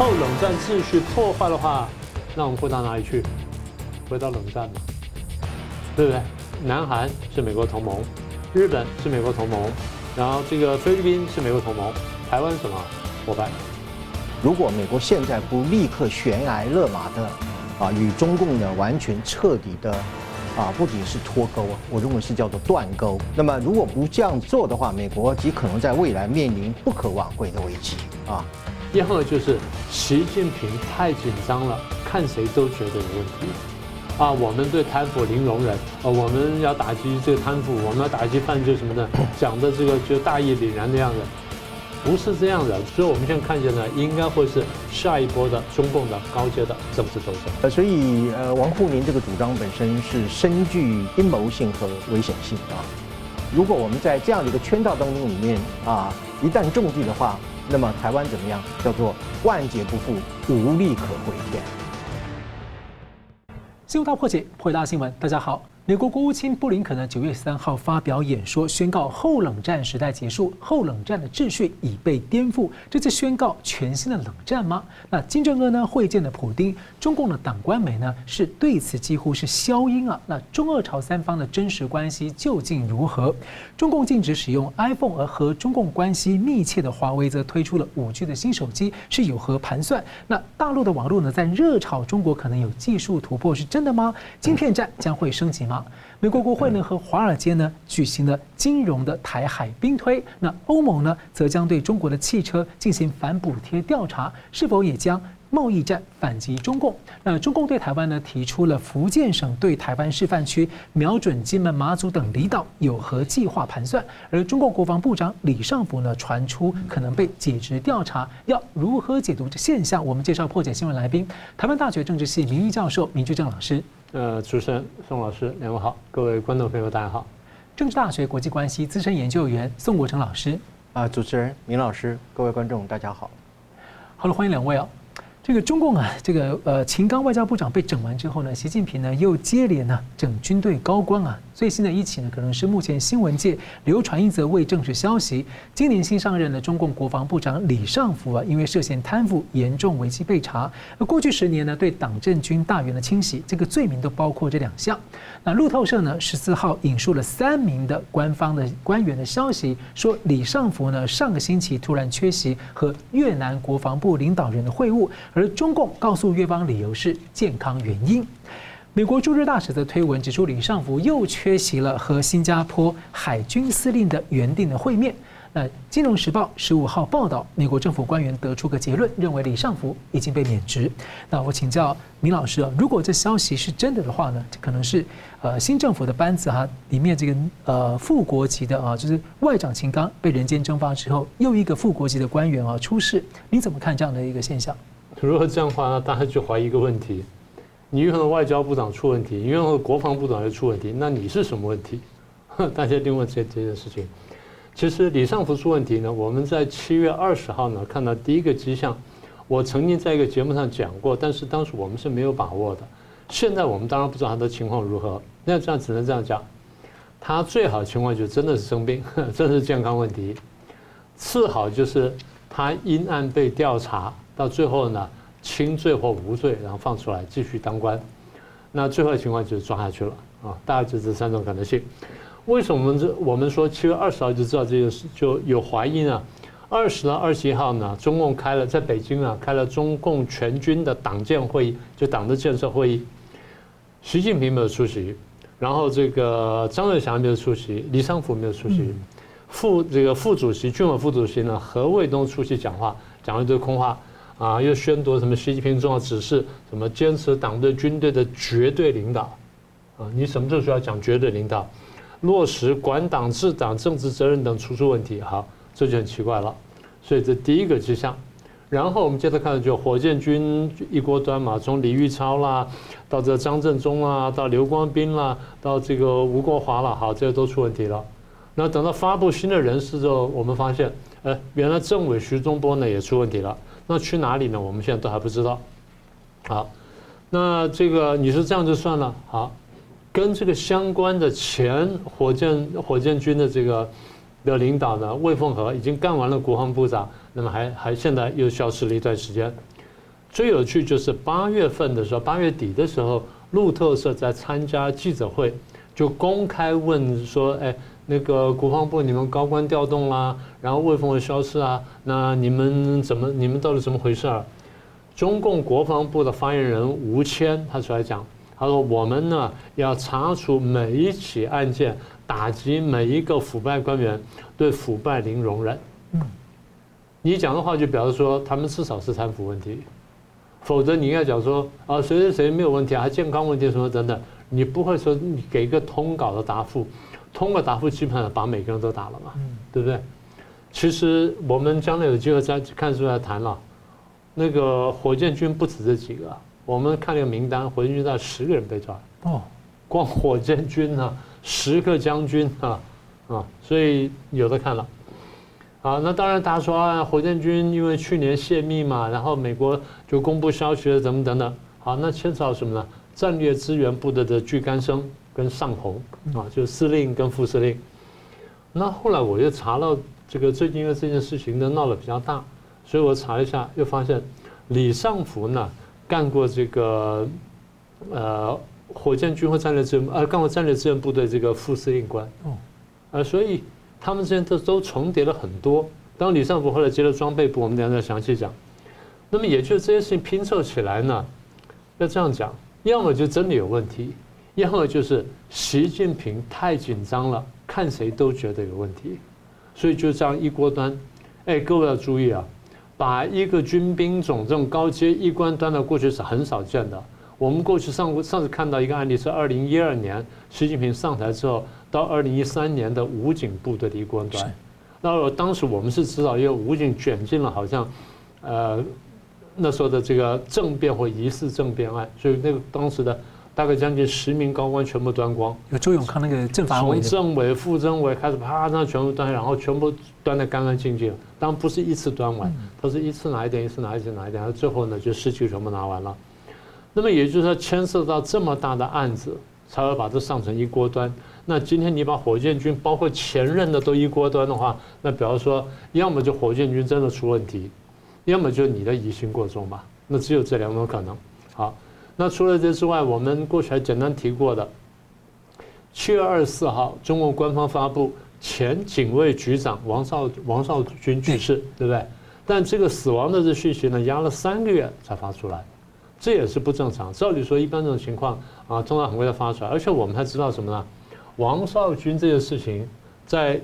后冷战秩序破坏的话，那我们会到哪里去？回到冷战嘛，对不对？南韩是美国同盟，日本是美国同盟，然后这个菲律宾是美国同盟，台湾什么伙伴？如果美国现在不立刻悬崖勒马的啊，与中共呢完全彻底的啊，不仅是脱钩啊，我认为是叫做断钩。那么如果不这样做的话，美国极可能在未来面临不可挽回的危机啊。然后就是习近平太紧张了，看谁都觉得有问题啊。我们对贪腐零容忍啊，我们要打击这个贪腐，我们要打击犯罪什么的，讲的这个就大义凛然的样子。不是这样的，所以我们现在看见呢，应该会是下一波的中共的高阶的政治斗争。呃，所以呃，王沪宁这个主张本身是深具阴谋性和危险性啊。如果我们在这样的一个圈套当中里面啊，一旦中计的话，那么台湾怎么样？叫做万劫不复，无力可回天。新闻大破解，破解大新闻。大家好。美国国务卿布林肯呢，九月三号发表演说，宣告后冷战时代结束，后冷战的秩序已被颠覆。这次宣告全新的冷战吗？那金正恩呢会见了普丁，中共的党官媒呢是对此几乎是消音啊。那中俄朝三方的真实关系究竟如何？中共禁止使用 iPhone，而和中共关系密切的华为则推出了五 G 的新手机，是有何盘算？那大陆的网络呢在热炒中国可能有技术突破，是真的吗？晶片战将会升级吗？美国国会呢和华尔街呢举行了金融的台海兵推，那欧盟呢则将对中国的汽车进行反补贴调查，是否也将贸易战反击中共？那中共对台湾呢提出了福建省对台湾示范区，瞄准金门、马祖等离岛有何计划盘算？而中共国防部长李尚福呢传出可能被解职调查，要如何解读这现象？我们介绍破解新闻来宾，台湾大学政治系名誉教授明居正老师。呃，主持人宋老师，两位好，各位观众朋友大家好。政治大学国际关系资深研究员宋国成老师，啊，主持人明老师，各位观众大家好。好了，欢迎两位哦。这个中共啊，这个呃，秦刚外交部长被整完之后呢，习近平呢又接连呢整军队高官啊。最新的一起呢，可能是目前新闻界流传一则未证实消息。今年新上任的中共国防部长李尚福啊，因为涉嫌贪腐严重违纪被查。而过去十年呢，对党政军大员的清洗，这个罪名都包括这两项。那路透社呢，十四号引述了三名的官方的官员的消息，说李尚福呢上个星期突然缺席和越南国防部领导人的会晤。而中共告诉越方理由是健康原因。美国驻日大使的推文指出，李尚福又缺席了和新加坡海军司令的原定的会面。那《金融时报》十五号报道，美国政府官员得出个结论，认为李尚福已经被免职。那我请教明老师啊，如果这消息是真的的话呢，这可能是呃新政府的班子哈里面这个呃副国级的啊，就是外长秦刚被人间蒸发之后，又一个副国级的官员啊出事，你怎么看这样的一个现象？如果这样的话呢，大家就怀疑一个问题：你用的外交部长出问题，你用的国防部长又出问题，那你是什么问题？大家一定问这这件事情。其实李尚福出问题呢，我们在七月二十号呢看到第一个迹象。我曾经在一个节目上讲过，但是当时我们是没有把握的。现在我们当然不知道他的情况如何，那这样只能这样讲：他最好的情况就真的是生病，真是健康问题；次好就是他因案被调查。到最后呢，轻罪或无罪，然后放出来继续当官。那最后的情况就是抓下去了啊！大概就这三种可能性。为什么我们这我们说七月二十号就知道这件事就有怀疑呢？二十到二十一号呢，中共开了在北京啊开了中共全军的党建会议，就党的建设会议。习近平没有出席，然后这个张瑞祥没有出席，李尚福没有出席，副这个副主席军委副主席呢何卫东出席讲话，讲了一堆空话。啊，又宣读什么习近平重要指示，什么坚持党对军队的绝对领导，啊，你什么时候需要讲绝对领导？落实管党治党政治责任等突出问题，好，这就很奇怪了。所以这第一个迹象，然后我们接着看，就火箭军一锅端嘛，从李玉超啦，到这张振中啦，到刘光斌啦，到这个吴国华了，好，这些都出问题了。那等到发布新的人事之后，我们发现，哎，原来政委徐忠波呢也出问题了。那去哪里呢？我们现在都还不知道。好，那这个你说这样就算了。好，跟这个相关的前火箭火箭军的这个的领导呢，魏凤和已经干完了国防部长，那么还还现在又消失了一段时间。最有趣就是八月份的时候，八月底的时候，路透社在参加记者会，就公开问说：“哎，那个国防部你们高官调动啦，然后为什么会消失啊？那你们怎么？你们到底怎么回事儿？”中共国防部的发言人吴谦他出来讲，他说：“我们呢要查处每一起案件，打击每一个腐败官员，对腐败零容忍。”嗯，你讲的话就表示说他们至少是贪腐问题。否则你应该讲说啊，谁谁谁没有问题啊，还健康问题什么等等，你不会说你给一个通稿的答复，通过答复基本上把每个人都打了嘛，对不对？其实我们将来有机会再看出来谈了，那个火箭军不止这几个，我们看那个名单，火箭军大概十个人被抓哦，光火箭军呢，十个将军啊啊，所以有的看了。啊，那当然，大家说啊，火箭军因为去年泄密嘛，然后美国就公布消息了，怎么等等。好，那牵扯到什么呢？战略资源部的的巨干生跟尚鸿啊，就是司令跟副司令。那后来我又查到这个，最近因为这件事情呢闹得比较大，所以我查一下，又发现李尚福呢干过这个呃火箭军或战略资源呃干过战略支援部队这个副司令官哦，呃，所以。他们之间都都重叠了很多。当李尚福后来接了装备部，我们等下再详细讲。那么也就是这些事情拼凑起来呢，要这样讲，要么就真的有问题，要么就是习近平太紧张了，看谁都觉得有问题，所以就这样一锅端。哎，各位要注意啊，把一个军兵种这种高阶一关端到过去是很少见的。我们过去上上次看到一个案例是二零一二年习近平上台之后。到二零一三年的武警部队的一关端，那当时我们是知道，因为武警卷进了好像，呃，那时候的这个政变或疑似政变案，所以那个当时的大概将近十名高官全部端光。有周永康那个政法委，从政委、副政委开始啪，那全部端，然后全部端得干干净净。当然不是一次端完，他是一次拿一点，一次拿一点，拿一点，然后最后呢就士气全部拿完了。那么也就是说，牵涉到这么大的案子，才会把这上成一锅端。那今天你把火箭军包括前任的都一锅端的话，那比方说，要么就火箭军真的出问题，要么就你的疑心过重吧。那只有这两种可能。好，那除了这之外，我们过去还简单提过的，七月二十四号，中国官方发布前警卫局长王少王少军去世，对不对？但这个死亡的这讯息呢，压了三个月才发出来，这也是不正常。照理说，一般这种情况啊，通常很快就发出来，而且我们还知道什么呢？王少军这件事情，在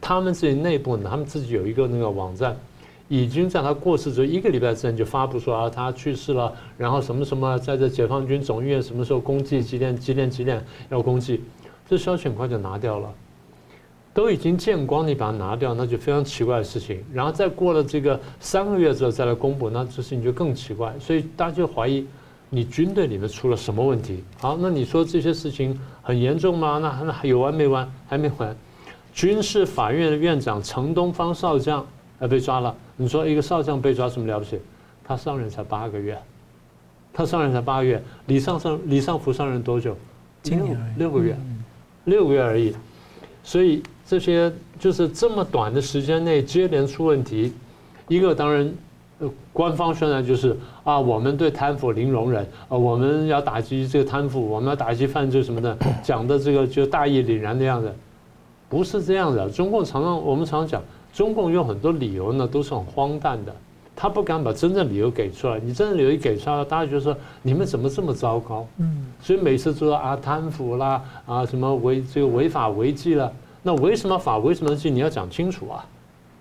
他们自己内部呢，他们自己有一个那个网站，已经在他过世之后一个礼拜之前就发布说啊，他去世了，然后什么什么在这解放军总医院什么时候公祭几点几点几点要公祭，这消息很快就拿掉了，都已经见光，你把它拿掉，那就非常奇怪的事情。然后再过了这个三个月之后再来公布，那这事情就更奇怪，所以大家就怀疑。你军队里面出了什么问题？好，那你说这些事情很严重吗？那那还有完没完？还没完。军事法院的院长程东方少将呃被抓了。你说一个少将被抓什么了不起？他上任才八个月，他上任才八个月。李尚上李尚福上任多久？今年六个月，六个月而已。所以这些就是这么短的时间内接连出问题，一个当然。官方宣传就是啊，我们对贪腐零容忍啊，我们要打击这个贪腐，我们要打击犯罪什么的，讲的这个就大义凛然的样子，不是这样的。中共常常我们常常讲，中共有很多理由呢，都是很荒诞的，他不敢把真正理由给出来。你真正理由一给出来，大家就说你们怎么这么糟糕？嗯，所以每次说啊贪腐啦啊什么违这个违法违纪了，那为什么法为什么纪你要讲清楚啊，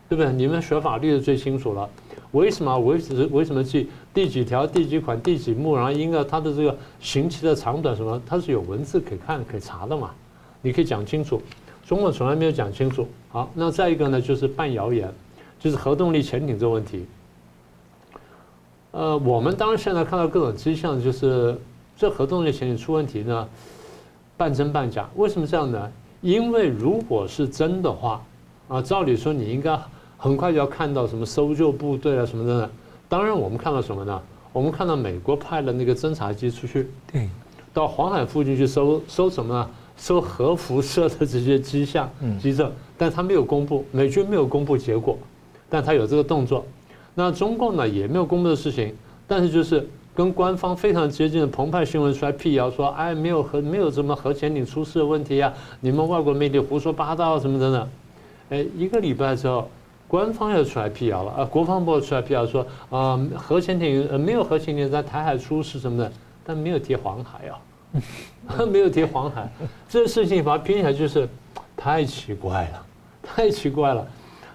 对不对？你们学法律的最清楚了。为什么？为什为什么纪第几条、第几款、第几目？然后因为它的这个刑期的长短什么，它是有文字可以看、可以查的嘛？你可以讲清楚。中国从来没有讲清楚。好，那再一个呢，就是半谣言，就是核动力潜艇这个问题。呃，我们当然现在看到各种迹象，就是这核动力潜艇出问题呢，半真半假。为什么这样呢？因为如果是真的话，啊，照理说你应该。很快就要看到什么搜救部队啊什么的，当然我们看到什么呢？我们看到美国派了那个侦察机出去，对，到黄海附近去搜搜什么呢？搜核辐射的这些迹象、迹证，但他没有公布，美军没有公布结果，但他有这个动作。那中共呢也没有公布的事情，但是就是跟官方非常接近的澎湃新闻出来辟谣说，哎，没有核没有什么核潜艇出事的问题啊，你们外国媒体胡说八道什么等等，哎，一个礼拜之后，官方又出来辟谣了啊，国防部出来辟谣说啊，核潜艇呃没有核潜艇在台海出事什么的，但没有提黄海啊，没有提黄海，这事情把它拼起来就是太奇怪了，太奇怪了。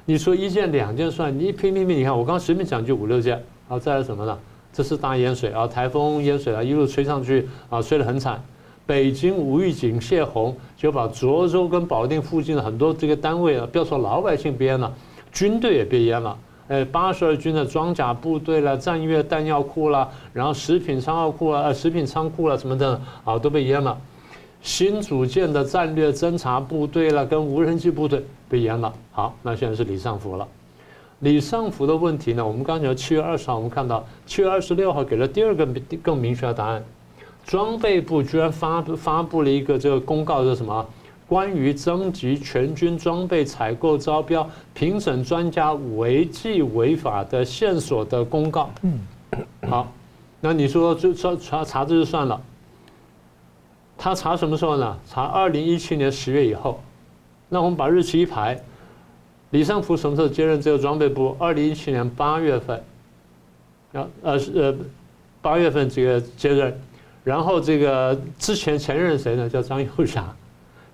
你说一件两件算，你一拼拼拼，你看我刚刚随便讲就五六件，啊再来什么呢？这是大淹水啊，台风淹水啊，一路吹上去啊，吹得很惨。北京无预警泄洪，就把涿州跟保定附近的很多这个单位啊，不要说老百姓淹了，军队也被淹了。呃，八十二军的装甲部队了，战略弹药库了，然后食品仓库啊，食品仓库了什么的啊，都被淹了。新组建的战略侦察部队了，跟无人机部队被淹了。好，那现在是李尚福了。李尚福的问题呢？我们刚才七月二十号，我们看到七月二十六号给了第二个更明确的答案。装备部居然发发布了一个这个公告，是什么？关于征集全军装备采购招标评审专家违纪违法的线索的公告。嗯，好，那你说就查查查这就算了。他查什么时候呢？查二零一七年十月以后。那我们把日期一排，李尚福什么时候接任这个装备部？二零一七年八月份。然后呃呃八月份这个接任，然后这个之前前任谁呢？叫张又侠，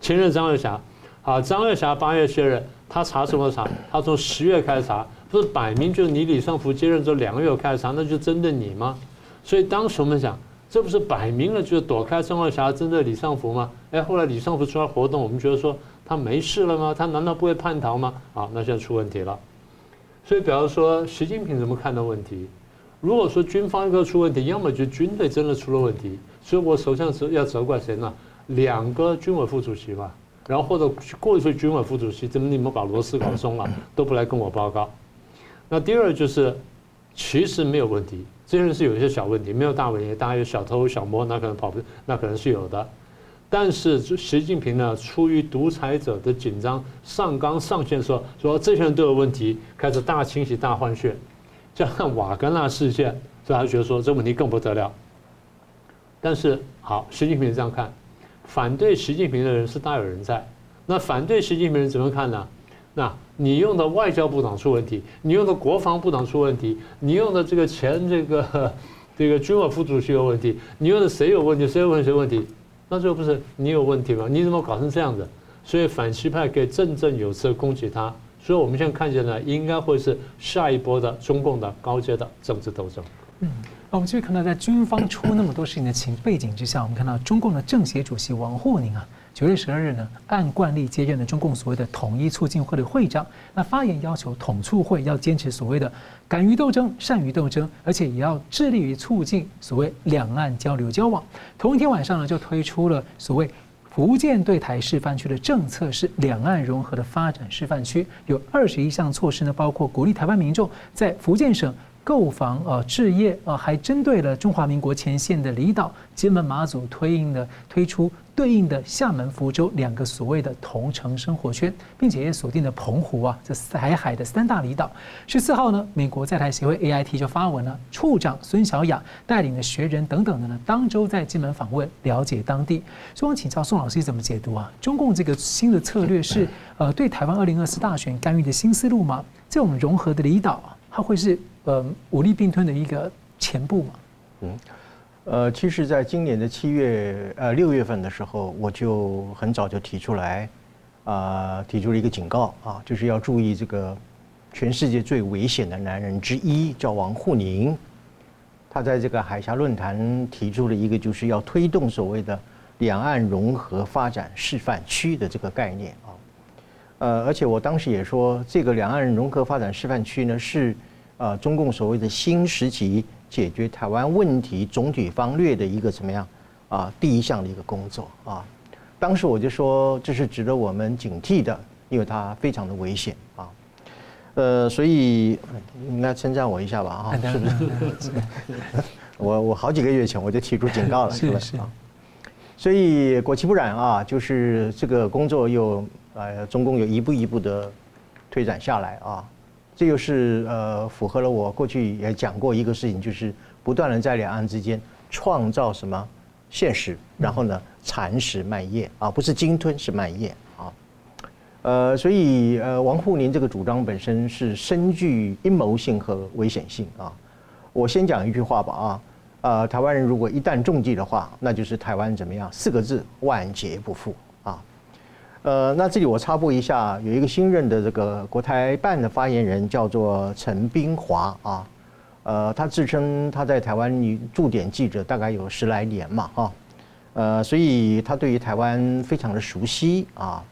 前任张又侠。啊，张又侠八月卸任，他查什么查？他从十月开始查，不是摆明就是你李尚福接任之后两个月开始查，那就针对你吗？所以当时我们讲。这不是摆明了就是躲开张又侠针对李尚福吗？哎，后来李尚福出来活动，我们觉得说他没事了吗？他难道不会叛逃吗？啊，那现在出问题了。所以，比方说习近平怎么看的问题？如果说军方一个出问题，要么就军队真的出了问题，所以我首先是要责怪谁呢？两个军委副主席嘛，然后或者过去军委副主席怎么你们把螺丝搞松了，都不来跟我报告？那第二就是其实没有问题。这些人是有一些小问题，没有大问题。大家有小偷小摸，那可能跑不，那可能是有的。但是习近平呢，出于独裁者的紧张，上纲上线说说这些人都有问题，开始大清洗、大换血。加上瓦格纳事件，所以他觉得说这问题更不得了。但是好，习近平这样看，反对习近平的人是大有人在。那反对习近平人怎么看呢？那你用的外交部长出问题，你用的国防部长出问题，你用的这个前这个 这个军委副主席有问题，你用的谁有问题？谁有问谁问题？那最后不是你有问题吗？你怎么搞成这样子？所以反西派可以振振有词的攻击他。所以我们现在看见呢，应该会是下一波的中共的高阶的政治斗争。嗯，那我们继续看到，在军方出那么多事情的情背景之下，我们看到中共的政协主席王沪宁啊。九月十二日呢，按惯例接任了中共所谓的统一促进会的会长。那发言要求统促会要坚持所谓的敢于斗争、善于斗争，而且也要致力于促进所谓两岸交流交往。同一天晚上呢，就推出了所谓福建对台示范区的政策，是两岸融合的发展示范区，有二十一项措施呢，包括鼓励台湾民众在福建省购房呃置业啊，还针对了中华民国前线的离岛金门、马祖推应的推出。对应的厦门、福州两个所谓的同城生活圈，并且也锁定了澎湖啊，这台海的三大离岛。十四号呢，美国在台协会 AIT 就发文了，处长孙小雅带领的学人等等的呢，当周在金门访问，了解当地。所以我请教宋老师怎么解读啊？中共这个新的策略是呃对台湾二零二四大选干预的新思路吗？这种融合的离岛，它会是呃武力并吞的一个前部嘛？嗯。呃，其实，在今年的七月呃六月份的时候，我就很早就提出来，啊，提出了一个警告啊，就是要注意这个全世界最危险的男人之一叫王沪宁，他在这个海峡论坛提出了一个就是要推动所谓的两岸融合发展示范区的这个概念啊，呃，而且我当时也说，这个两岸融合发展示范区呢是啊中共所谓的新时期。解决台湾问题总体方略的一个怎么样啊？第一项的一个工作啊，当时我就说这是值得我们警惕的，因为它非常的危险啊。呃，所以应该称赞我一下吧啊，是不是？我我好几个月前我就提出警告了，是不是啊？所以果其不然啊，就是这个工作又呃，中共又一步一步的推展下来啊。这又是呃，符合了我过去也讲过一个事情，就是不断的在两岸之间创造什么现实，然后呢蚕食卖叶啊，不是鲸吞是卖叶啊。呃，所以呃，王沪宁这个主张本身是深具阴谋性和危险性啊。我先讲一句话吧啊，呃，台湾人如果一旦中计的话，那就是台湾怎么样？四个字：万劫不复。呃，那这里我插播一下，有一个新任的这个国台办的发言人叫做陈冰华啊，呃，他自称他在台湾驻点记者大概有十来年嘛哈，呃，所以他对于台湾非常的熟悉啊。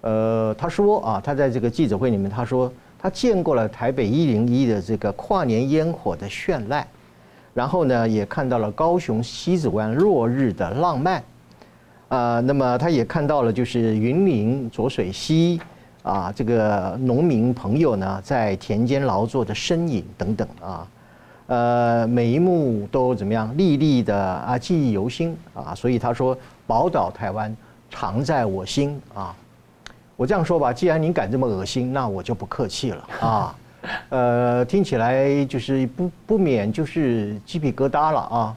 呃，他说啊，他在这个记者会里面，他说他见过了台北一零一的这个跨年烟火的绚烂，然后呢，也看到了高雄西子湾落日的浪漫，啊，那么他也看到了就是云林浊水溪啊，这个农民朋友呢在田间劳作的身影等等啊，呃，每一幕都怎么样历历的啊记忆犹新啊，所以他说宝岛台湾常在我心啊。我这样说吧，既然您敢这么恶心，那我就不客气了啊。呃，听起来就是不不免就是鸡皮疙瘩了啊。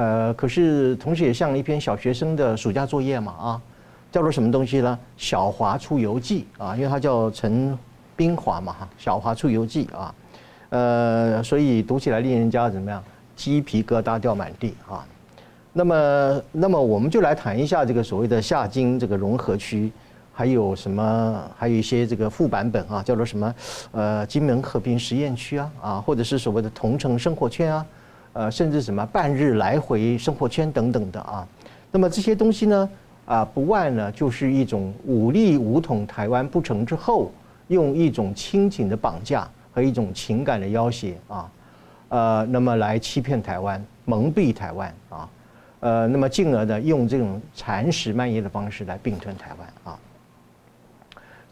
呃，可是同时也像一篇小学生的暑假作业嘛啊，叫做什么东西呢？《小华出游记》啊，因为他叫陈冰华嘛哈，《小华出游记》啊。呃，所以读起来令人家怎么样？鸡皮疙瘩掉满地啊。那么，那么我们就来谈一下这个所谓的夏金这个融合区。还有什么？还有一些这个副版本啊，叫做什么？呃，金门和平实验区啊，啊，或者是所谓的同城生活圈啊，呃，甚至什么半日来回生活圈等等的啊。那么这些东西呢，啊，不外呢就是一种武力武统台湾不成之后，用一种亲情的绑架和一种情感的要挟啊，呃，那么来欺骗台湾、蒙蔽台湾啊，呃，那么进而呢用这种蚕食蔓延的方式来并吞台湾啊。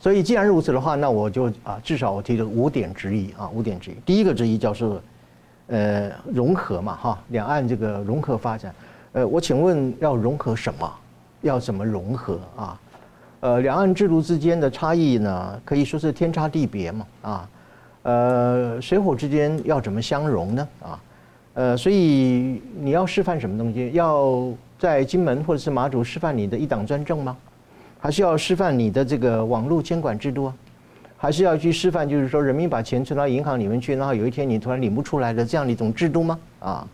所以既然如此的话，那我就啊，至少我提了五点质疑啊，五点质疑。第一个质疑就是，呃，融合嘛哈，两岸这个融合发展，呃，我请问要融合什么？要怎么融合啊？呃，两岸制度之间的差异呢，可以说是天差地别嘛啊。呃，水火之间要怎么相融呢啊？呃，所以你要示范什么东西？要在金门或者是马祖示范你的一党专政吗？还是要示范你的这个网络监管制度啊，还是要去示范，就是说人民把钱存到银行里面去，然后有一天你突然领不出来的这样的一种制度吗？啊，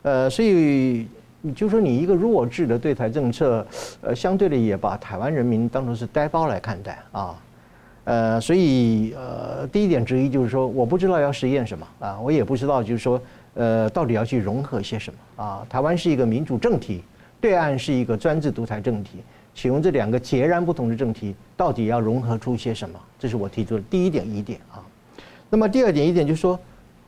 呃，所以就说你一个弱智的对台政策，呃，相对的也把台湾人民当成是呆包来看待啊，呃，所以呃，第一点之一就是说，我不知道要实验什么啊，我也不知道就是说，呃，到底要去融合些什么啊？台湾是一个民主政体，对岸是一个专制独裁政体。请问这两个截然不同的政体到底要融合出些什么？这是我提出的第一点疑点啊。那么第二点疑点就是说，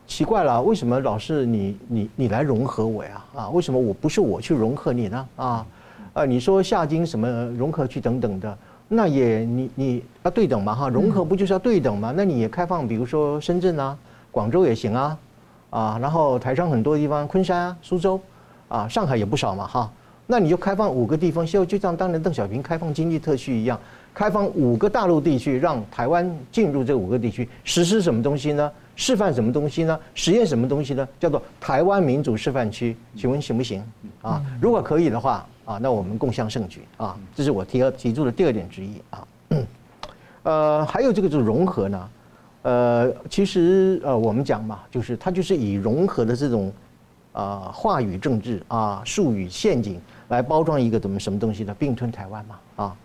奇怪了，为什么老是你你你来融合我呀？啊，为什么我不是我去融合你呢？啊，啊，你说夏金什么融合去等等的，那也你你要对等嘛哈？融合不就是要对等吗？那你也开放，比如说深圳啊、广州也行啊，啊，然后台商很多地方，昆山啊、苏州啊、上海也不少嘛哈。那你就开放五个地方，就就像当年邓小平开放经济特区一样，开放五个大陆地区，让台湾进入这五个地区，实施什么东西呢？示范什么东西呢？实验什么东西呢？叫做台湾民主示范区，请问行不行？啊，如果可以的话，啊，那我们共襄盛举啊，这是我提提出的第二点之一啊。呃，还有这个就是融合呢，呃，其实呃我们讲嘛，就是它就是以融合的这种啊话语政治啊术语陷阱。来包装一个怎么什么东西呢？并吞台湾嘛，啊，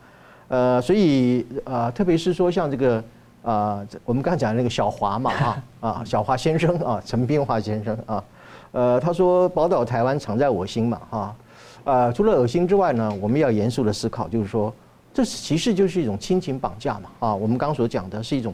呃，所以呃，特别是说像这个啊，我们刚才讲的那个小华嘛，啊啊，小华先生啊，陈冰华先生啊，呃，他说宝岛台湾常在我心嘛，哈，呃，除了恶心之外呢，我们要严肃的思考，就是说，这其实就是一种亲情绑架嘛，啊，我们刚刚所讲的是一种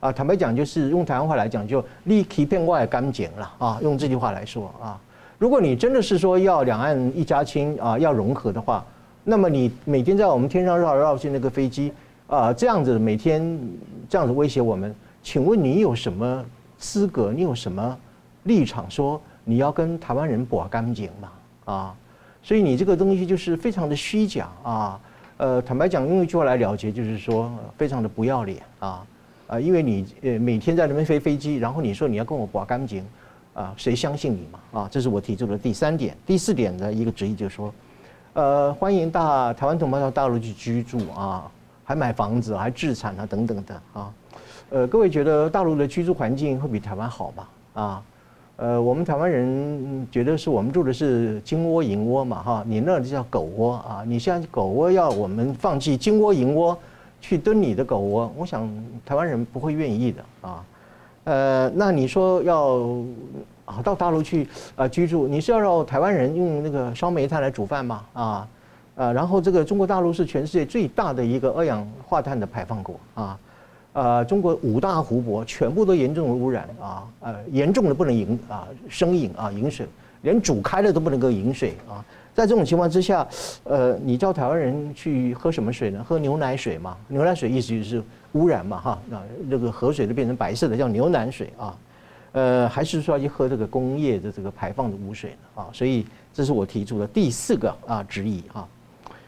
啊，坦白讲就是用台湾话来讲，就立欺骗外干净了啊，用这句话来说啊。如果你真的是说要两岸一家亲啊，要融合的话，那么你每天在我们天上绕来绕去那个飞机啊，这样子每天这样子威胁我们，请问你有什么资格？你有什么立场说你要跟台湾人搏感情吗？啊，所以你这个东西就是非常的虚假啊。呃，坦白讲，用一句话来了结，就是说非常的不要脸啊啊，因为你呃每天在那边飞飞机，然后你说你要跟我搏感情。啊，谁相信你嘛？啊，这是我提出的第三点。第四点的一个质疑就是说，呃，欢迎大台湾同胞到大陆去居住啊，还买房子，还置产啊，等等的啊。呃，各位觉得大陆的居住环境会比台湾好吗？啊？呃，我们台湾人觉得是我们住的是金窝银窝嘛，哈，你那就叫狗窝啊！你现在狗窝要我们放弃金窝银窝去蹲你的狗窝，我想台湾人不会愿意的啊。呃，那你说要啊到大陆去啊居住，你是要让台湾人用那个烧煤炭来煮饭吗？啊，呃，然后这个中国大陆是全世界最大的一个二氧化碳的排放国啊。呃，中国五大湖泊全部都严重的污染啊，呃，严重的不能饮啊，生饮啊，饮水，连煮开了都不能够饮水啊。在这种情况之下，呃，你叫台湾人去喝什么水呢？喝牛奶水嘛，牛奶水意思就是污染嘛，哈，那那个河水都变成白色的，叫牛奶水啊。呃，还是说要去喝这个工业的这个排放的污水呢？啊，所以这是我提出的第四个啊质疑啊。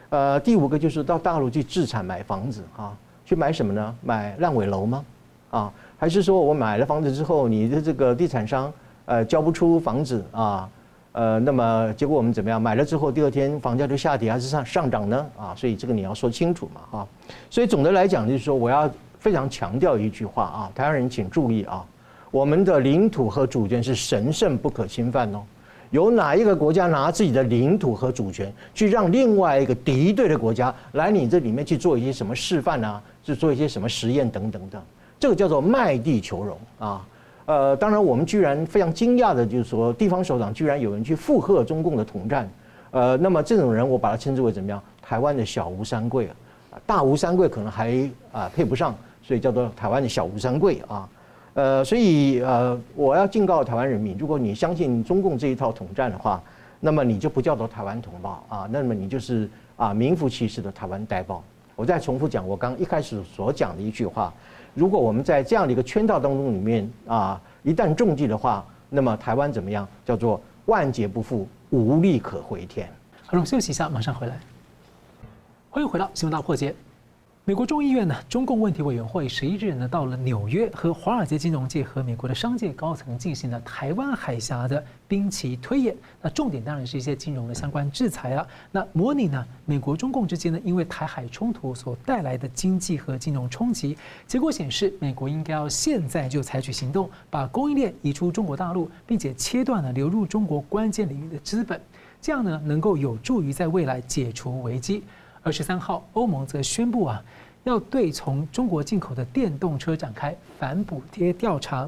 呃，第五个就是到大陆去置产买房子啊。去买什么呢？买烂尾楼吗？啊，还是说我买了房子之后，你的这个地产商呃交不出房子啊？呃，那么结果我们怎么样？买了之后第二天房价就下跌还是上上涨呢？啊，所以这个你要说清楚嘛，哈。所以总的来讲就是说，我要非常强调一句话啊，台湾人请注意啊，我们的领土和主权是神圣不可侵犯哦。有哪一个国家拿自己的领土和主权去让另外一个敌对的国家来你这里面去做一些什么示范啊？是做一些什么实验等等的，这个叫做卖地求荣啊。呃，当然我们居然非常惊讶的，就是说地方首长居然有人去附和中共的统战。呃，那么这种人我把它称之为怎么样？台湾的小吴三桂啊，大吴三桂可能还啊配不上，所以叫做台湾的小吴三桂啊。呃，所以呃，我要警告台湾人民，如果你相信中共这一套统战的话，那么你就不叫做台湾同胞啊，那么你就是啊名副其实的台湾呆爆。我再重复讲我刚一开始所讲的一句话：如果我们在这样的一个圈套当中里面啊，一旦中计的话，那么台湾怎么样？叫做万劫不复，无力可回天。好，我休息一下，马上回来。欢迎回到新闻大破解。美国众议院呢，中共问题委员会十一日呢，到了纽约和华尔街金融界和美国的商界高层进行了台湾海峡的兵棋推演。那重点当然是一些金融的相关制裁啊。那模拟呢，美国中共之间呢，因为台海冲突所带来的经济和金融冲击。结果显示，美国应该要现在就采取行动，把供应链移出中国大陆，并且切断了流入中国关键领域的资本，这样呢，能够有助于在未来解除危机。而十三号，欧盟则宣布啊，要对从中国进口的电动车展开反补贴调查，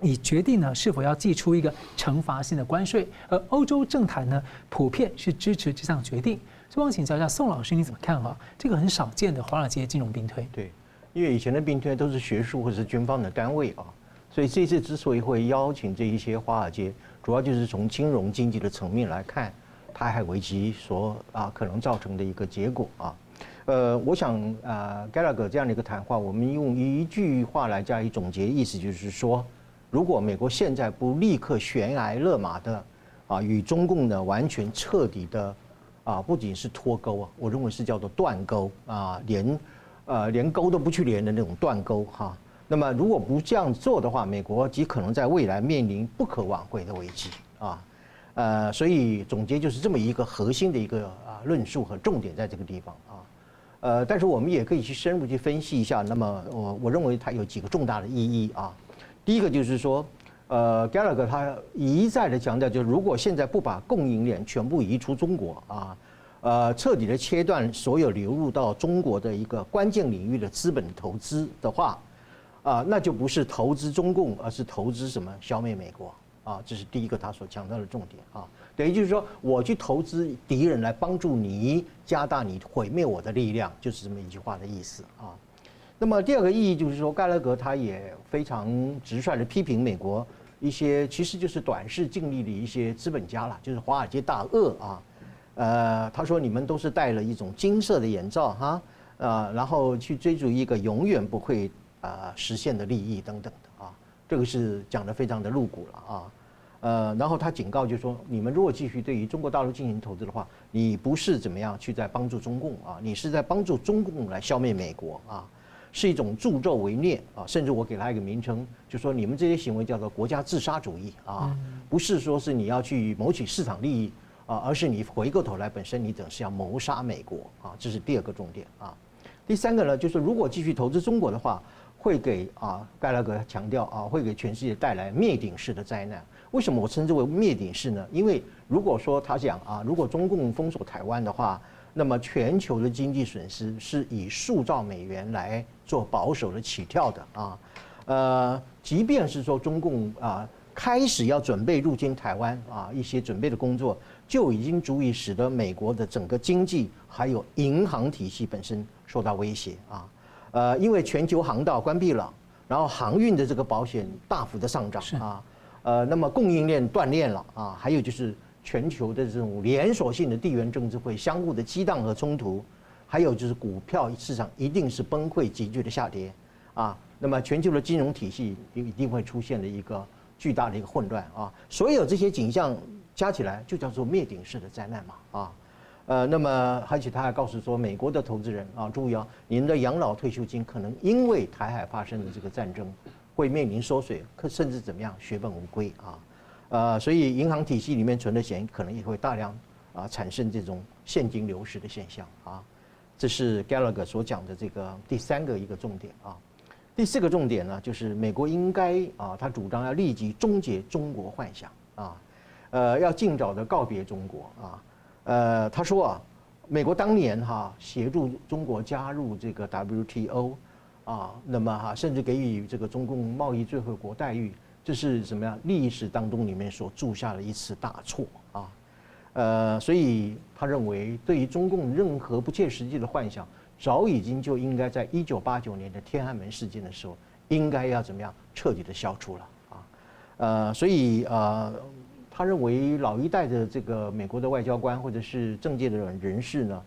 以决定呢是否要祭出一个惩罚性的关税。而欧洲政坛呢，普遍是支持这项决定。希望请教一下宋老师，你怎么看啊？这个很少见的华尔街金融兵推。对，因为以前的兵推都是学术或者是军方的单位啊，所以这次之所以会邀请这一些华尔街，主要就是从金融经济的层面来看。台海危机所啊可能造成的一个结果啊，呃，我想啊 g a l a g e r 这样的一个谈话，我们用一句话来加以总结，意思就是说，如果美国现在不立刻悬崖勒马的啊，与中共呢完全彻底的啊，不仅是脱钩啊，我认为是叫做断钩啊，连呃连钩都不去连的那种断钩哈。那么如果不这样做的话，美国极可能在未来面临不可挽回的危机啊。呃，所以总结就是这么一个核心的一个啊论述和重点在这个地方啊，呃，但是我们也可以去深入去分析一下。那么我我认为它有几个重大的意义啊。第一个就是说，呃，Gallagher 他一再的强调，就是如果现在不把供应链全部移出中国啊，呃，彻底的切断所有流入到中国的一个关键领域的资本投资的话，啊，那就不是投资中共，而是投资什么？消灭美国。啊，这是第一个他所强调的重点啊，等于就是说，我去投资敌人来帮助你加大你毁灭我的力量，就是这么一句话的意思啊。那么第二个意义就是说，盖勒格他也非常直率的批评美国一些其实就是短视近利的一些资本家了，就是华尔街大鳄啊。呃，他说你们都是戴了一种金色的眼罩哈，呃，然后去追逐一个永远不会啊实现的利益等等。这个是讲的非常的露骨了啊，呃，然后他警告就是说，你们如果继续对于中国大陆进行投资的话，你不是怎么样去在帮助中共啊，你是在帮助中共来消灭美国啊，是一种助纣为虐啊，甚至我给他一个名称，就说你们这些行为叫做国家自杀主义啊，不是说是你要去谋取市场利益啊，而是你回过头来本身你等是要谋杀美国啊，这是第二个重点啊。第三个呢，就是如果继续投资中国的话，会给啊盖拉格强调啊，会给全世界带来灭顶式的灾难。为什么我称之为灭顶式呢？因为如果说他讲啊，如果中共封锁台湾的话，那么全球的经济损失是以数兆美元来做保守的起跳的啊，呃，即便是说中共啊开始要准备入侵台湾啊，一些准备的工作就已经足以使得美国的整个经济还有银行体系本身受到威胁啊，呃，因为全球航道关闭了，然后航运的这个保险大幅的上涨啊，呃，那么供应链断裂了啊，还有就是。全球的这种连锁性的地缘政治会相互的激荡和冲突，还有就是股票市场一定是崩溃急剧的下跌啊，那么全球的金融体系也一定会出现了一个巨大的一个混乱啊，所有这些景象加起来就叫做灭顶式的灾难嘛啊，呃，那么而且他还告诉说，美国的投资人啊，注意啊，您的养老退休金可能因为台海发生的这个战争会面临缩水，可甚至怎么样血本无归啊。呃，所以银行体系里面存的钱可能也会大量啊产生这种现金流失的现象啊，这是 Gallagher 所讲的这个第三个一个重点啊。第四个重点呢，就是美国应该啊，他主张要立即终结中国幻想啊，呃，要尽早的告别中国啊。呃，他说啊，美国当年哈协助中国加入这个 WTO 啊，那么哈甚至给予这个中共贸易最惠国待遇。这是什么样？历史当中里面所铸下的一次大错啊，呃，所以他认为，对于中共任何不切实际的幻想，早已经就应该在一九八九年的天安门事件的时候，应该要怎么样彻底的消除了啊，呃，所以呃，他认为老一代的这个美国的外交官或者是政界的人士呢，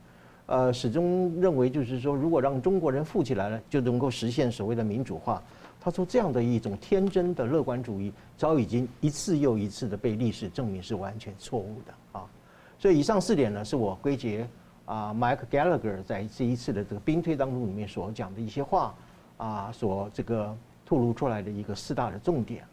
呃，始终认为就是说，如果让中国人富起来了，就能够实现所谓的民主化。他说：“这样的一种天真的乐观主义，早已经一次又一次的被历史证明是完全错误的啊！所以以上四点呢，是我归结啊，Mike Gallagher 在这一次的这个兵推当中里面所讲的一些话啊，所这个吐露出来的一个四大的重点。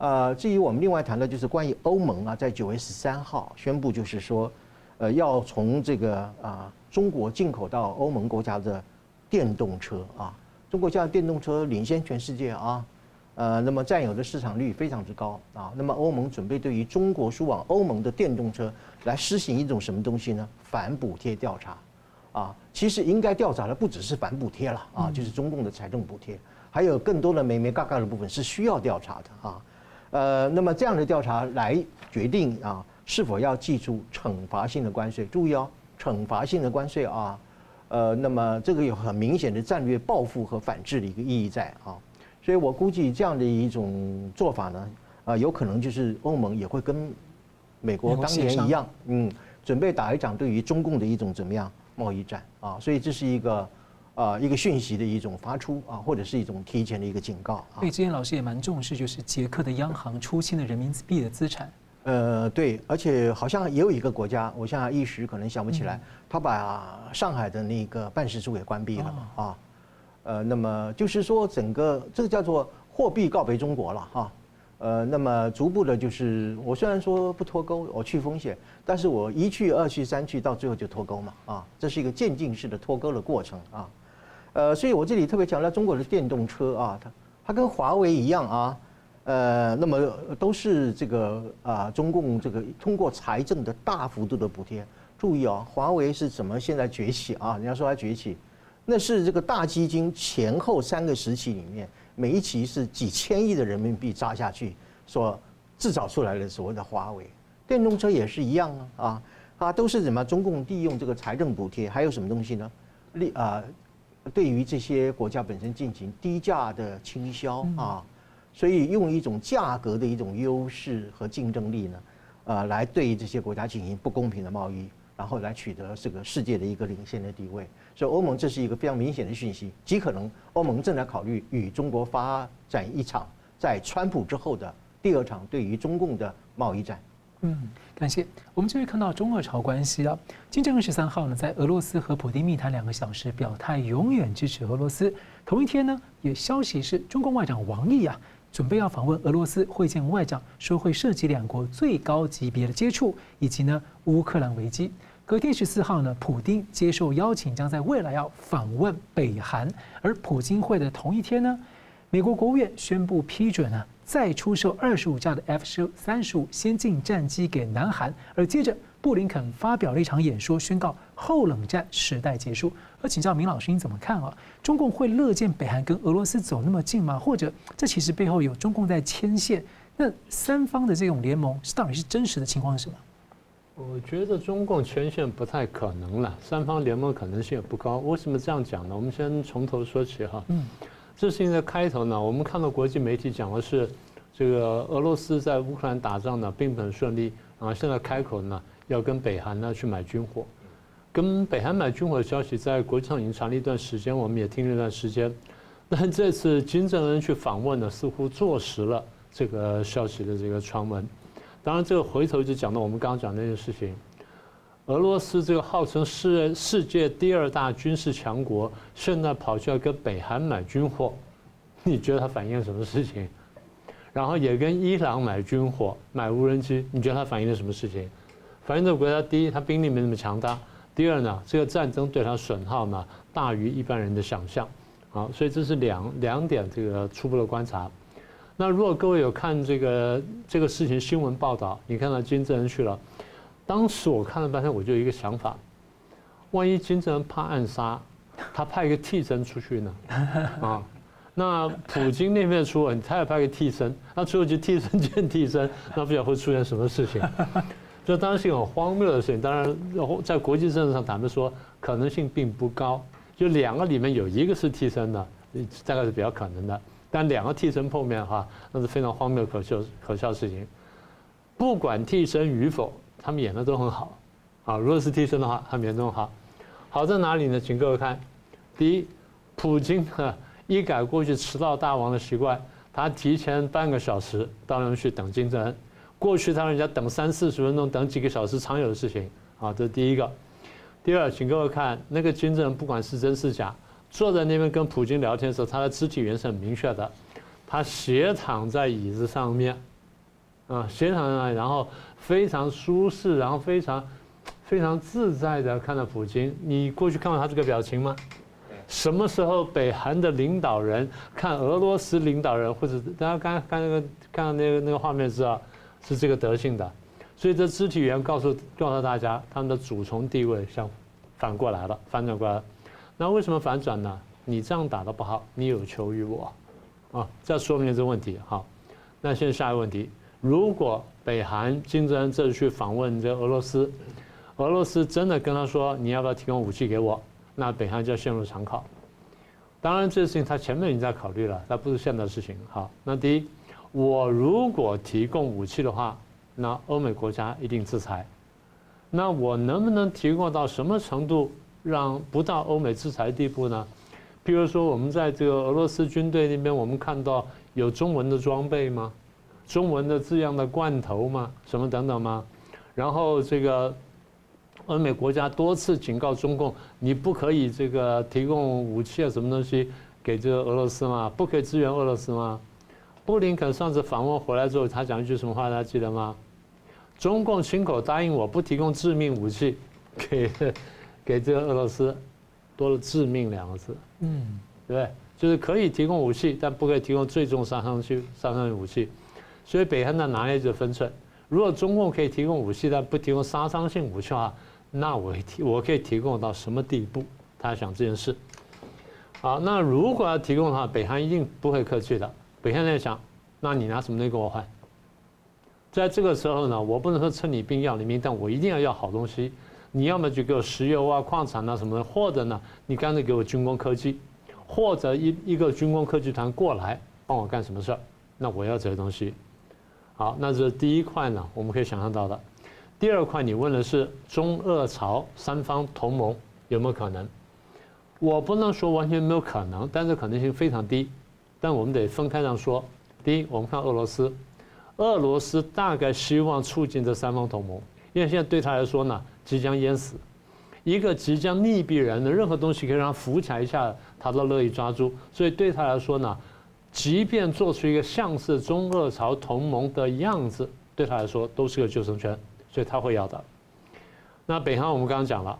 呃，至于我们另外谈的就是关于欧盟啊，在九月十三号宣布，就是说，呃，要从这个啊中国进口到欧盟国家的电动车啊。”中国现在电动车领先全世界啊，呃，那么占有的市场率非常之高啊。那么欧盟准备对于中国输往欧盟的电动车来实行一种什么东西呢？反补贴调查啊。其实应该调查的不只是反补贴了啊，就是中共的财政补贴，还有更多的眉眉嘎嘎的部分是需要调查的啊。呃，那么这样的调查来决定啊，是否要祭出惩罚性的关税。注意哦，惩罚性的关税啊。呃，那么这个有很明显的战略报复和反制的一个意义在啊，所以我估计这样的一种做法呢，啊，有可能就是欧盟也会跟美国当年一样，嗯，准备打一场对于中共的一种怎么样贸易战啊，所以这是一个啊一个讯息的一种发出啊，或者是一种提前的一个警告啊。所以之前老师也蛮重视，就是捷克的央行出清的人民币的资产。呃，对，而且好像也有一个国家，我现在一时可能想不起来，他把上海的那个办事处给关闭了嘛啊。呃，那么就是说，整个这个叫做货币告别中国了哈。呃，那么逐步的，就是我虽然说不脱钩，我去风险，但是我一去二去三去，到最后就脱钩嘛啊。这是一个渐进式的脱钩的过程啊。呃，所以我这里特别强调中国的电动车啊，它它跟华为一样啊。呃，那么都是这个啊，中共这个通过财政的大幅度的补贴。注意啊，华为是怎么现在崛起啊？人家说它崛起，那是这个大基金前后三个时期里面，每一期是几千亿的人民币砸下去所制造出来的所谓的华为。电动车也是一样啊，啊，它都是怎么中共利用这个财政补贴，还有什么东西呢？利啊，对于这些国家本身进行低价的倾销啊。所以用一种价格的一种优势和竞争力呢，呃，来对这些国家进行不公平的贸易，然后来取得这个世界的一个领先的地位。所以欧盟这是一个非常明显的讯息，极可能欧盟正在考虑与中国发展一场在川普之后的第二场对于中共的贸易战。嗯，感谢。我们继续看到中俄朝关系啊，金正恩十三号呢，在俄罗斯和普京密谈两个小时，表态永远支持俄罗斯。同一天呢，有消息是中共外长王毅啊，准备要访问俄罗斯会见外长，说会涉及两国最高级别的接触，以及呢乌克兰危机。隔天十四号呢，普京接受邀请，将在未来要访问北韩。而普京会的同一天呢，美国国务院宣布批准啊，再出售二十五架的 F 十三十五先进战机给南韩。而接着，布林肯发表了一场演说，宣告后冷战时代结束。而请教明老师，你怎么看啊？中共会乐见北韩跟俄罗斯走那么近吗？或者这其实背后有中共在牵线？那三方的这种联盟是到底是真实的情况是什么？我觉得中共牵线不太可能了，三方联盟可能性也不高。为什么这样讲呢？我们先从头说起哈。嗯。这事情的开头呢，我们看到国际媒体讲的是，这个俄罗斯在乌克兰打仗呢并不很顺利啊，现在开口呢要跟北韩呢去买军火，跟北韩买军火的消息在国际上已经传了一段时间，我们也听了一段时间。但这次金正恩去访问呢，似乎坐实了这个消息的这个传闻。当然，这个回头就讲到我们刚刚讲的那件事情，俄罗斯这个号称世世界第二大军事强国，现在跑去要跟北韩买军火，你觉得它反映了什么事情？然后也跟伊朗买军火、买无人机，你觉得它反映了什么事情？反映这个国家，第一，它兵力没那么强大；第二呢，这个战争对它损耗呢大于一般人的想象。好，所以这是两两点这个初步的观察。那如果各位有看这个这个事情新闻报道，你看到金正恩去了，当时我看了半天，我就有一个想法：万一金正恩怕暗杀，他派一个替身出去呢？啊，那普京那边出问题，他也派个替身，那最后就替身见替身，那不晓得会出现什么事情？这当然是一个很荒谬的事情。当然，在国际政治上，他们说可能性并不高，就两个里面有一个是替身的，大概是比较可能的。但两个替身碰面哈，那是非常荒谬可笑可笑的事情。不管替身与否，他们演的都很好啊。如果是替身的话，他们演的都很好。好在哪里呢？请各位看，第一，普京，一改过去迟到大王的习惯，他提前半个小时到那边去等金正恩。过去他让人家等三四十分钟，等几个小时，常有的事情啊。这是第一个。第二，请各位看那个金正恩，不管是真是假。坐在那边跟普京聊天的时候，他的肢体语言是很明确的。他斜躺在椅子上面，啊，斜躺在，然后非常舒适，然后非常非常自在的看到普京。你过去看到他这个表情吗？什么时候北韩的领导人看俄罗斯领导人，或者大家刚刚那个看到那个那个画面知道是这个德性的。所以这肢体语言告诉告诉大家，他们的主从地位相反过来了，反转过来了。那为什么反转呢？你这样打的不好，你有求于我，啊，这说明这问题。好，那现在下一个问题：如果北韩金正恩这次去访问这俄罗斯，俄罗斯真的跟他说你要不要提供武器给我，那北韩就要陷入长考。当然，这个事情他前面已经在考虑了，那不是现在的事情。好，那第一，我如果提供武器的话，那欧美国家一定制裁。那我能不能提供到什么程度？让不到欧美制裁的地步呢？比如说，我们在这个俄罗斯军队那边，我们看到有中文的装备吗？中文的字样的罐头吗？什么等等吗？然后这个欧美国家多次警告中共，你不可以这个提供武器啊，什么东西给这个俄罗斯吗？不可以支援俄罗斯吗？布林肯上次访问回来之后，他讲一句什么话？大家记得吗？中共亲口答应我不提供致命武器给。给这个俄罗斯多了“致命”两个字，嗯，对不对？就是可以提供武器，但不可以提供最终杀伤性杀伤性武器。所以北韩在拿捏这分寸。如果中共可以提供武器，但不提供杀伤性武器的话，那我提我可以提供到什么地步？他想这件事。好，那如果要提供的话，北韩一定不会客气的。北韩在想，那你拿什么东西跟我换？在这个时候呢，我不能说趁你病要你命，但我一定要要好东西。你要么就给我石油啊、矿产啊什么的，或者呢，你干脆给我军工科技，或者一一个军工科技团过来帮我干什么事儿，那我要这些东西。好，那这是第一块呢，我们可以想象到的。第二块，你问的是中俄朝三方同盟有没有可能？我不能说完全没有可能，但是可能性非常低。但我们得分开这样说。第一，我们看俄罗斯，俄罗斯大概希望促进这三方同盟，因为现在对他来说呢，即将淹死，一个即将溺毙人的任何东西可以让他浮起来一下，他都乐意抓住。所以对他来说呢，即便做出一个像是中俄朝同盟的样子，对他来说都是个救生圈，所以他会要的。那北韩我们刚刚讲了，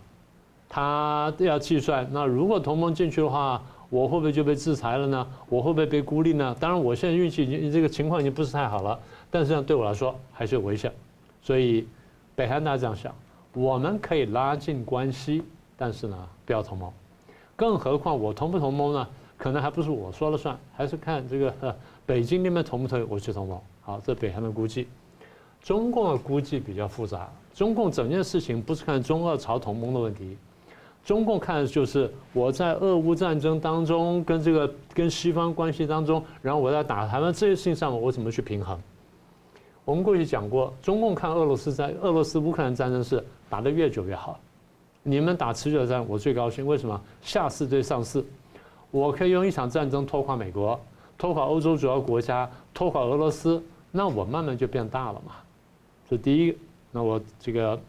他要计算，那如果同盟进去的话，我会不会就被制裁了呢？我会不会被孤立呢？当然，我现在运气已经这个情况已经不是太好了，但是呢对我来说还是有危险。所以北韩大家这样想，我们可以拉近关系，但是呢，不要同盟。更何况我同不同盟呢？可能还不是我说了算，还是看这个 北京那边同不同意我去同盟。好，这北韩的估计，中共的估计比较复杂。中共整件事情不是看中俄朝同盟的问题。中共看的就是我在俄乌战争当中跟这个跟西方关系当中，然后我在打台湾这些事情上，我怎么去平衡？我们过去讲过，中共看俄罗斯在俄罗斯乌克兰战争是打得越久越好。你们打持久战，我最高兴。为什么？下次对上四，我可以用一场战争拖垮美国，拖垮欧洲主要国家，拖垮俄罗斯，那我慢慢就变大了嘛。这第一，那我这个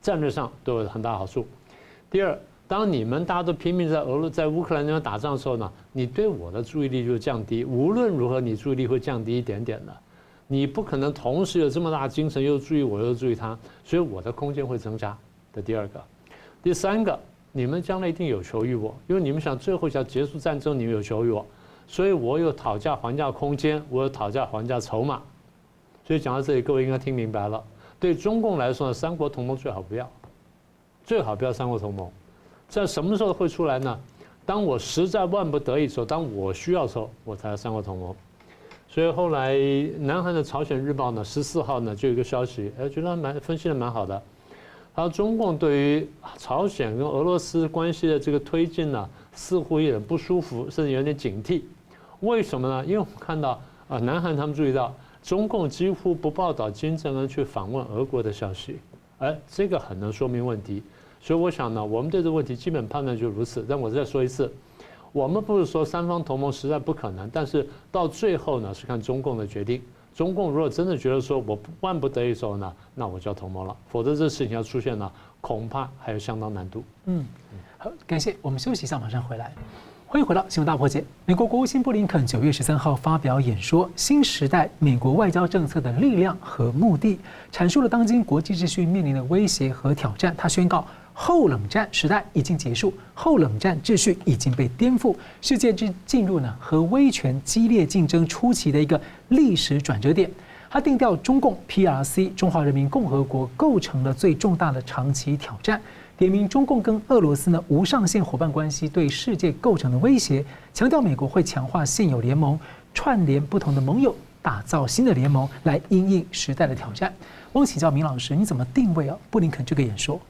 战略上都有很大好处。第二，当你们大家都拼命在俄罗在乌克兰那边打仗的时候呢，你对我的注意力就降低。无论如何，你注意力会降低一点点的。你不可能同时有这么大精神，又注意我，又注意他，所以我的空间会增加。这第二个，第三个，你们将来一定有求于我，因为你们想最后想结束战争，你们有求于我，所以我有讨价还价空间，我有讨价还价筹码。所以讲到这里，各位应该听明白了。对中共来说呢，三国同盟最好不要。最好不要三国同盟，在什么时候会出来呢？当我实在万不得已的时候，当我需要的时候，我才三国同盟。所以后来南韩的《朝鲜日报》呢，十四号呢就有一个消息，哎，觉得蛮分析的蛮好的。他说中共对于朝鲜跟俄罗斯关系的这个推进呢，似乎有点不舒服，甚至有点警惕。为什么呢？因为我们看到啊，南韩他们注意到中共几乎不报道金正恩去访问俄国的消息。哎，这个很能说明问题，所以我想呢，我们对这个问题基本判断就如此。但我再说一次，我们不是说三方同盟实在不可能，但是到最后呢，是看中共的决定。中共如果真的觉得说我万不得已时候呢，那我就要同盟了，否则这事情要出现呢，恐怕还有相当难度。嗯，好，感谢，我们休息一下，马上回来。欢迎回到新闻大破解。美国国务卿布林肯九月十三号发表演说，《新时代美国外交政策的力量和目的》，阐述了当今国际秩序面临的威胁和挑战。他宣告，后冷战时代已经结束，后冷战秩序已经被颠覆，世界之进入呢和威权激烈竞争初期的一个历史转折点。他定调，中共 PRC 中华人民共和国构成了最重大的长期挑战。点名中共跟俄罗斯呢无上限伙伴关系对世界构成的威胁，强调美国会强化现有联盟，串联不同的盟友，打造新的联盟来因应时代的挑战。我请教明老师，你怎么定位啊布林肯这个演说？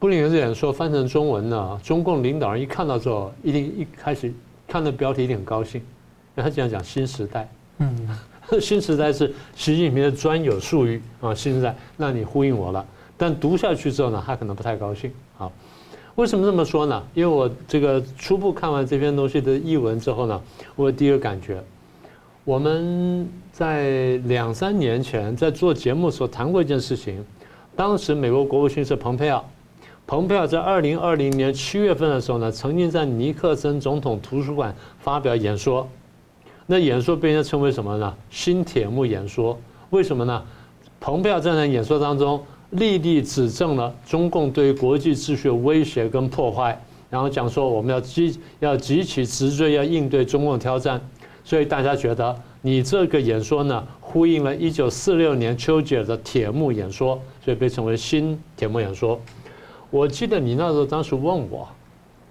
布林肯这演说翻成中文呢，中共领导人一看到之后，一定一开始看到标题一定很高兴，因为他经常讲新时代。嗯，新时代是习近平的专有术语啊，新时代，那你呼应我了。但读下去之后呢，他可能不太高兴。好，为什么这么说呢？因为我这个初步看完这篇东西的译文之后呢，我有第一个感觉，我们在两三年前在做节目时候谈过一件事情。当时美国国务卿是蓬佩奥，蓬佩奥在二零二零年七月份的时候呢，曾经在尼克森总统图书馆发表演说。那演说被人家称为什么呢？新铁幕演说。为什么呢？蓬佩奥在那演说当中。立地指证了中共对于国际秩序的威胁跟破坏，然后讲说我们要积要急起直追，要应对中共挑战。所以大家觉得你这个演说呢，呼应了一九四六年丘吉尔的铁幕演说，所以被称为新铁幕演说。我记得你那时候当时问我，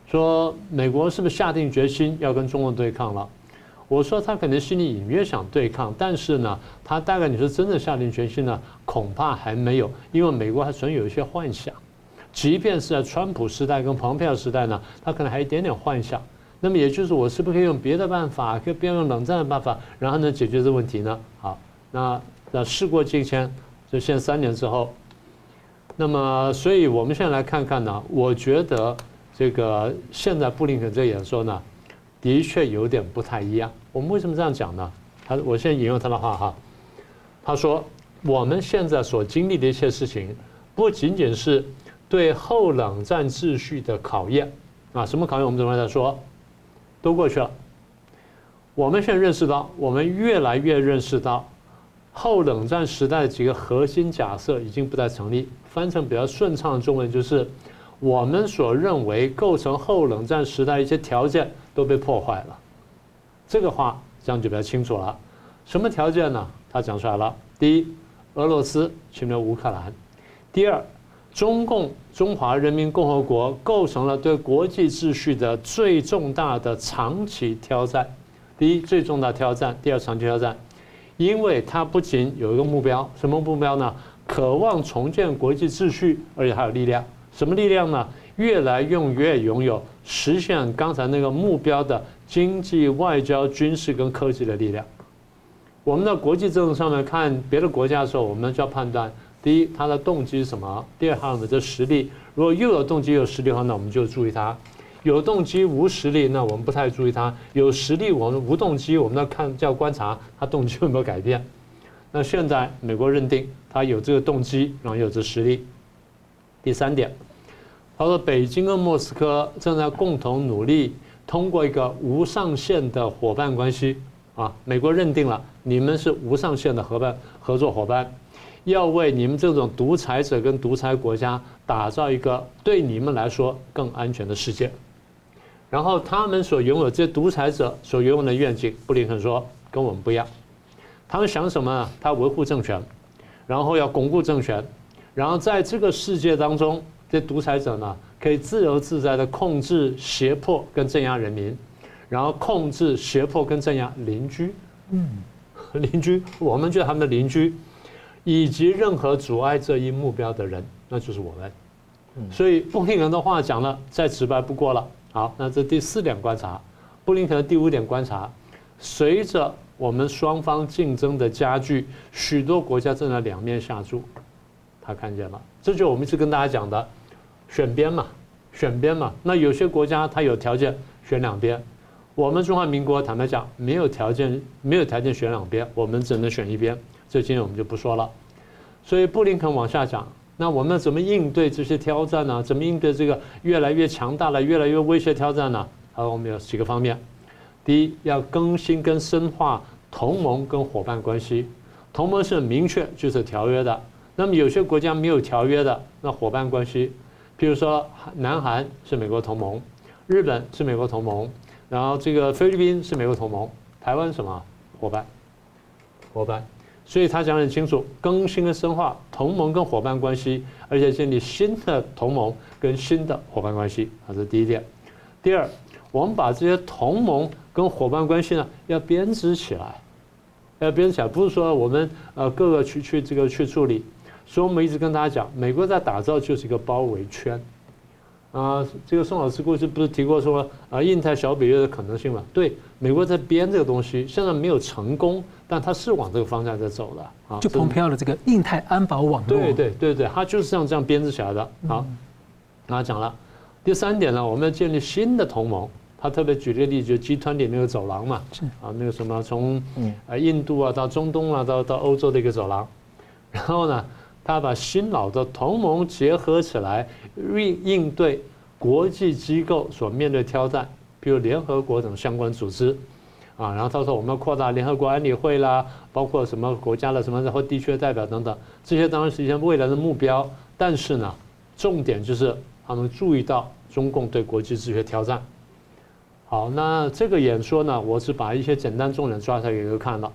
说美国是不是下定决心要跟中国对抗了？我说他可能心里隐约想对抗，但是呢，他大概你说真的下定决心呢，恐怕还没有，因为美国还存有一些幻想，即便是在川普时代跟蓬佩奥时代呢，他可能还有一点点幻想。那么也就是我是不是可以用别的办法，可以不要用冷战的办法，然后呢解决这问题呢？好，那那事过境迁，就现在三年之后，那么所以我们现在来看看呢，我觉得这个现在布林肯这演说呢。的确有点不太一样。我们为什么这样讲呢？他，我现在引用他的话哈。他说，我们现在所经历的一切事情，不仅仅是对后冷战秩序的考验啊，什么考验？我们怎么来说？都过去了。我们现在认识到，我们越来越认识到，后冷战时代的几个核心假设已经不再成立。翻成比较顺畅的中文就是，我们所认为构成后冷战时代一些条件都被破坏了。这个话这样就比较清楚了。什么条件呢？他讲出来了：第一，俄罗斯侵略乌克兰；第二，中共中华人民共和国构成了对国际秩序的最重大的长期挑战。第一，最重大挑战；第二，长期挑战，因为它不仅有一个目标，什么目标呢？渴望重建国际秩序，而且还有力量。什么力量呢？越来越越拥有实现刚才那个目标的经济、外交、军事跟科技的力量。我们在国际政治上面看别的国家的时候，我们就要判断：第一，它的动机是什么；第二，它的这实力。如果又有动机又有实力的话，那我们就注意它。有动机无实力，那我们不太注意他；有实力我们无动机，我们要看就要观察他动机有没有改变。那现在美国认定他有这个动机，然后有这实力。第三点，他说北京跟莫斯科正在共同努力，通过一个无上限的伙伴关系啊，美国认定了你们是无上限的伙伴合作伙伴，要为你们这种独裁者跟独裁国家打造一个对你们来说更安全的世界。然后他们所拥有这些独裁者所拥有的愿景，布林肯说跟我们不一样。他们想什么？他维护政权，然后要巩固政权，然后在这个世界当中，这独裁者呢可以自由自在的控制、胁迫跟镇压人民，然后控制、胁迫跟镇压邻居。嗯，邻居，我们就是他们的邻居，以及任何阻碍这一目标的人，那就是我们。所以布林肯的话讲了，再直白不过了。好，那这第四点观察，布林肯的第五点观察，随着我们双方竞争的加剧，许多国家正在两面下注，他看见了，这就我们一直跟大家讲的，选边嘛，选边嘛。那有些国家他有条件选两边，我们中华民国坦白讲没有条件，没有条件选两边，我们只能选一边。这今天我们就不说了。所以布林肯往下讲。那我们怎么应对这些挑战呢？怎么应对这个越来越强大的、越来越威胁挑战呢？好，我们有几个方面。第一，要更新跟深化同盟跟伙伴关系。同盟是很明确，就是条约的。那么有些国家没有条约的，那伙伴关系，比如说南韩是美国同盟，日本是美国同盟，然后这个菲律宾是美国同盟，台湾什么伙伴？伙伴。所以他讲很清楚，更新跟深化同盟跟伙伴关系，而且建立新的同盟跟新的伙伴关系，啊，这是第一点。第二，我们把这些同盟跟伙伴关系呢，要编织起来，要编织起来，不是说我们呃各个去去这个去处理。所以我们一直跟大家讲，美国在打造就是一个包围圈。啊，这个宋老师过去不是提过说啊，印太小北约的可能性嘛？对，美国在编这个东西，现在没有成功，但它是往这个方向在走的啊。就蓬佩奥的这个印太安保网络。对对对对，它就是像这样编织起来的。好，那讲了第三点呢，我们要建立新的同盟。他特别举了个例子，就集团里那个走廊嘛，是啊，那个什么从啊印度啊到中东啊到到欧洲的一个走廊，然后呢。他把新老的同盟结合起来，应应对国际机构所面对挑战，比如联合国等相关组织，啊，然后他说我们要扩大联合国安理会啦，包括什么国家的什么然后地区的代表等等，这些当然是一些未来的目标，但是呢，重点就是他们注意到中共对国际秩序的挑战。好，那这个演说呢，我是把一些简单重点抓出来给各位看了，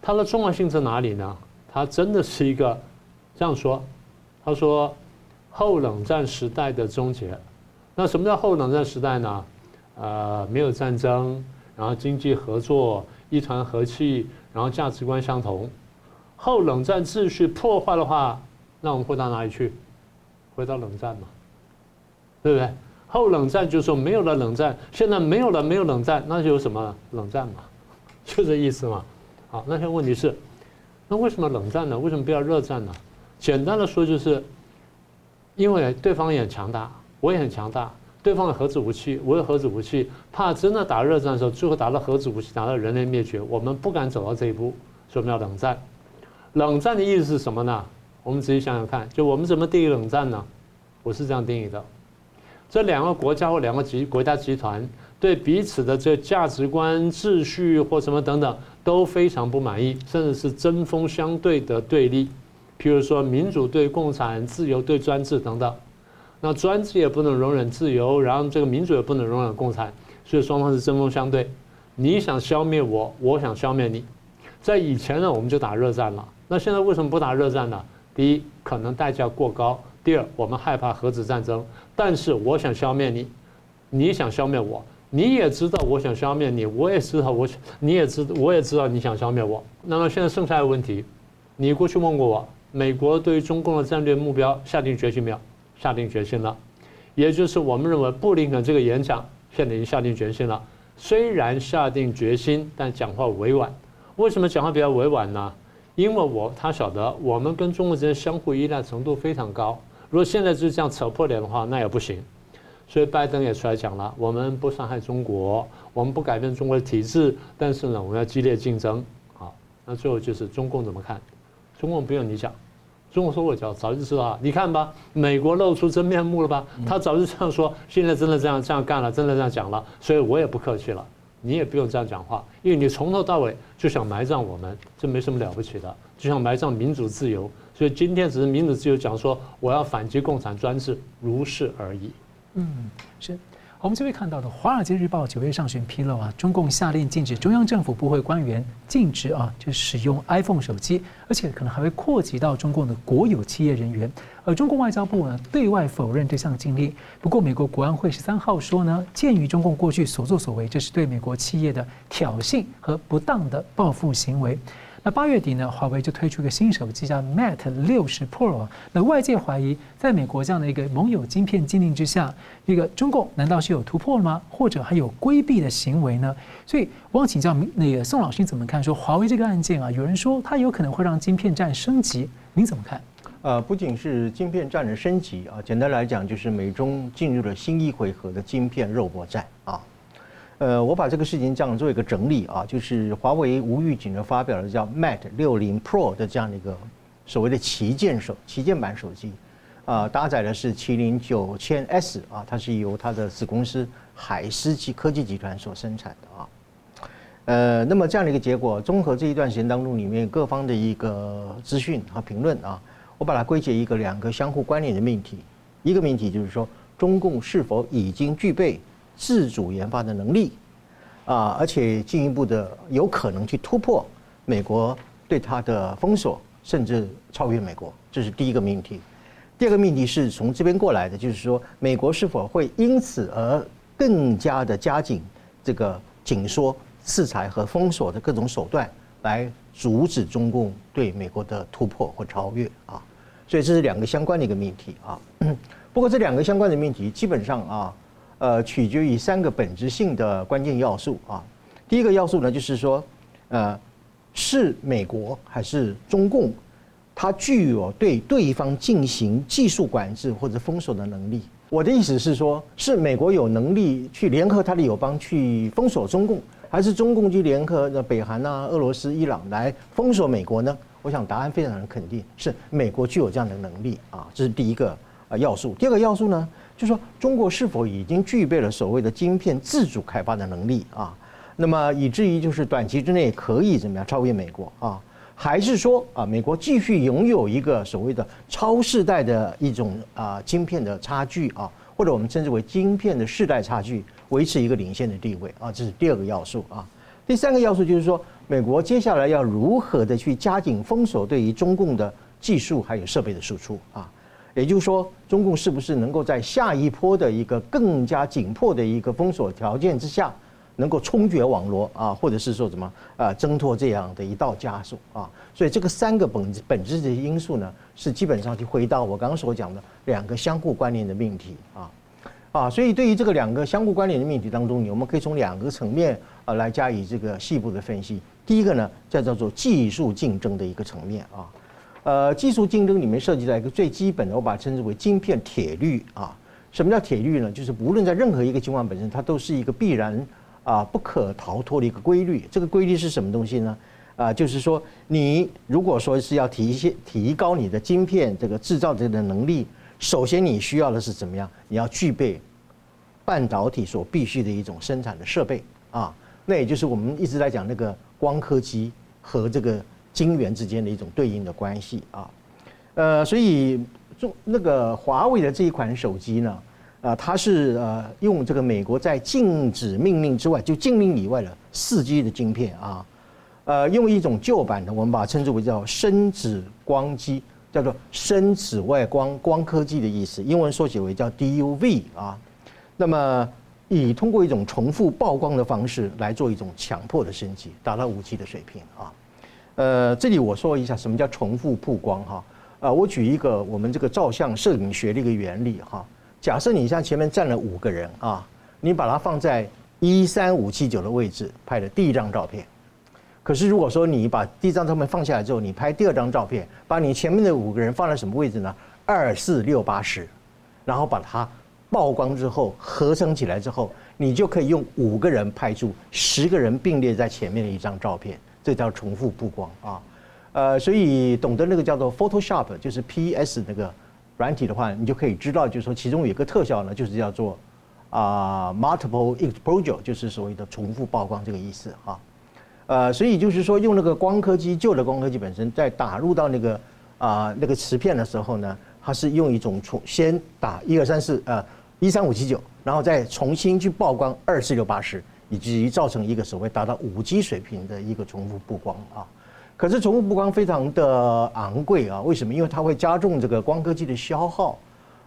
它的重要性在哪里呢？它真的是一个。这样说，他说，后冷战时代的终结。那什么叫后冷战时代呢？呃，没有战争，然后经济合作，一团和气，然后价值观相同。后冷战秩序破坏的话，那我们会到哪里去？回到冷战嘛，对不对？后冷战就是说没有了冷战，现在没有了没有冷战，那就有什么冷战嘛？就这意思嘛。好，那现在问题是，那为什么冷战呢？为什么不要热战呢？简单的说，就是因为对方也很强大，我也很强大，对方有核子武器，我有核子武器，怕真的打热战的时候，最后打到核子武器，打到人类灭绝，我们不敢走到这一步，所以我们要冷战。冷战的意思是什么呢？我们仔细想想看，就我们怎么定义冷战呢？我是这样定义的：这两个国家或两个集国家集团对彼此的这价值观、秩序或什么等等都非常不满意，甚至是针锋相对的对立。譬如说，民主对共产，自由对专制等等。那专制也不能容忍自由，然后这个民主也不能容忍共产，所以双方是针锋相对。你想消灭我，我想消灭你。在以前呢，我们就打热战了。那现在为什么不打热战呢？第一，可能代价过高；第二，我们害怕核子战争。但是我想消灭你，你想消灭我，你也知道我想消灭你，我也知道我，你也知，我也知道你想消灭我。那么现在剩下的问题，你过去问过我，美国对于中共的战略目标下定决心没有？下定决心了，也就是我们认为布林肯这个演讲现在已经下定决心了。虽然下定决心，但讲话委婉。为什么讲话比较委婉呢？因为我他晓得我们跟中国之间相互依赖程度非常高，如果现在就这样扯破脸的话，那也不行。所以拜登也出来讲了，我们不伤害中国，我们不改变中国的体制，但是呢，我们要激烈竞争。好，那最后就是中共怎么看？中共不用你讲，中国说我早早就知道了。你看吧，美国露出真面目了吧？他早就这样说，现在真的这样这样干了，真的这样讲了，所以我也不客气了。你也不用这样讲话，因为你从头到尾就想埋葬我们，这没什么了不起的，就想埋葬民主自由。所以今天只是民主自由讲说我要反击共产专制，如是而已。嗯，是。我们就会看到的《华尔街日报》九月上旬披露啊，中共下令禁止中央政府部会官员禁止啊，就使用 iPhone 手机，而且可能还会扩及到中共的国有企业人员。而中共外交部呢，对外否认这项禁令。不过，美国国安会十三号说呢，鉴于中共过去所作所为，这是对美国企业的挑衅和不当的报复行为。那八月底呢，华为就推出一个新手机叫 Mate 六十 Pro。那外界怀疑，在美国这样的一个盟友晶片禁令之下，这个中共难道是有突破了吗？或者还有规避的行为呢？所以我想请教那个宋老师你怎么看？说华为这个案件啊，有人说它有可能会让晶片战升级，您怎么看？呃，不仅是晶片战的升级啊，简单来讲就是美中进入了新一回合的晶片肉搏战啊。呃，我把这个事情这样做一个整理啊，就是华为无预警的发表了叫 Mate 六零 Pro 的这样的一个所谓的旗舰手旗舰版手机，啊，搭载的是麒麟九千 S 啊，它是由它的子公司海思集科技集团所生产的啊。呃，那么这样的一个结果，综合这一段时间当中里面各方的一个资讯和评论啊，我把它归结一个两个相互关联的命题，一个命题就是说中共是否已经具备。自主研发的能力，啊，而且进一步的有可能去突破美国对它的封锁，甚至超越美国，这是第一个命题。第二个命题是从这边过来的，就是说美国是否会因此而更加的加紧这个紧缩制裁和封锁的各种手段，来阻止中共对美国的突破或超越啊。所以这是两个相关的一个命题啊。不过这两个相关的命题基本上啊。呃，取决于三个本质性的关键要素啊。第一个要素呢，就是说，呃，是美国还是中共，它具有对对方进行技术管制或者封锁的能力。我的意思是说，是美国有能力去联合它的友邦去封锁中共，还是中共去联合北韩啊、俄罗斯、伊朗来封锁美国呢？我想答案非常的肯定，是美国具有这样的能力啊。这是第一个呃要素。第二个要素呢？就说，中国是否已经具备了所谓的晶片自主开发的能力啊？那么以至于就是短期之内可以怎么样超越美国啊？还是说啊，美国继续拥有一个所谓的超世代的一种啊晶片的差距啊，或者我们称之为晶片的世代差距，维持一个领先的地位啊？这是第二个要素啊。第三个要素就是说，美国接下来要如何的去加紧封锁对于中共的技术还有设备的输出啊？也就是说，中共是不是能够在下一波的一个更加紧迫的一个封锁条件之下，能够冲决网络啊，或者是说什么啊，挣脱这样的一道枷锁啊？所以这个三个本质本质的因素呢，是基本上就回到我刚刚所讲的两个相互关联的命题啊啊。所以对于这个两个相互关联的命题当中，我们可以从两个层面啊来加以这个细部的分析。第一个呢，叫叫做技术竞争的一个层面啊。呃，技术竞争里面涉及到一个最基本的，我把它称之为晶片铁律啊。什么叫铁律呢？就是无论在任何一个情况本身，它都是一个必然啊不可逃脱的一个规律。这个规律是什么东西呢？啊，就是说你如果说是要提一些提高你的晶片这个制造这个能力，首先你需要的是怎么样？你要具备半导体所必须的一种生产的设备啊，那也就是我们一直在讲那个光刻机和这个晶圆之间的一种对应的关系啊。呃，所以中那个华为的这一款手机呢，啊，它是呃用这个美国在禁止命令之外，就禁令以外的四 G 的晶片啊，呃，用一种旧版的，我们把它称之为叫深紫光机，叫做深紫外光光科技的意思，英文缩写为叫 DUV 啊。那么以通过一种重复曝光的方式来做一种强迫的升级，达到五 G 的水平啊。呃，这里我说一下什么叫重复曝光哈。啊，我举一个我们这个照相摄影学的一个原理哈。假设你像前面站了五个人啊，你把它放在一三五七九的位置拍的第一张照片。可是如果说你把第一张照片放下来之后，你拍第二张照片，把你前面的五个人放在什么位置呢？二四六八十，然后把它曝光之后合成起来之后，你就可以用五个人拍出十个人并列在前面的一张照片，这叫重复曝光啊。呃，所以懂得那个叫做 Photoshop，就是 PS 那个软体的话，你就可以知道，就是说其中有一个特效呢，就是叫做啊 multiple exposure，就是所谓的重复曝光这个意思哈。呃，所以就是说用那个光刻机，旧的光刻机本身在打入到那个啊那个磁片的时候呢，它是用一种重先打一二三四呃一三五七九，然后再重新去曝光二四六八十，以及造成一个所谓达到五 G 水平的一个重复曝光啊。可是重复曝光非常的昂贵啊，为什么？因为它会加重这个光刻机的消耗，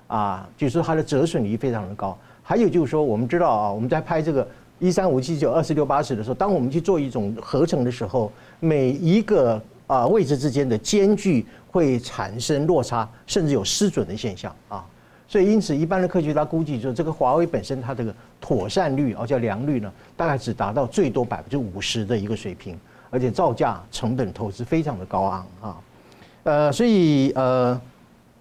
啊，就是它的折损率非常的高。还有就是说，我们知道啊，我们在拍这个一三五七九二四六八十的时候，当我们去做一种合成的时候，每一个啊位置之间的间距会产生落差，甚至有失准的现象啊。所以因此，一般的科学家估计说，这个华为本身它这个妥善率啊，叫良率呢，大概只达到最多百分之五十的一个水平。而且造价成本投资非常的高昂啊，呃，所以呃，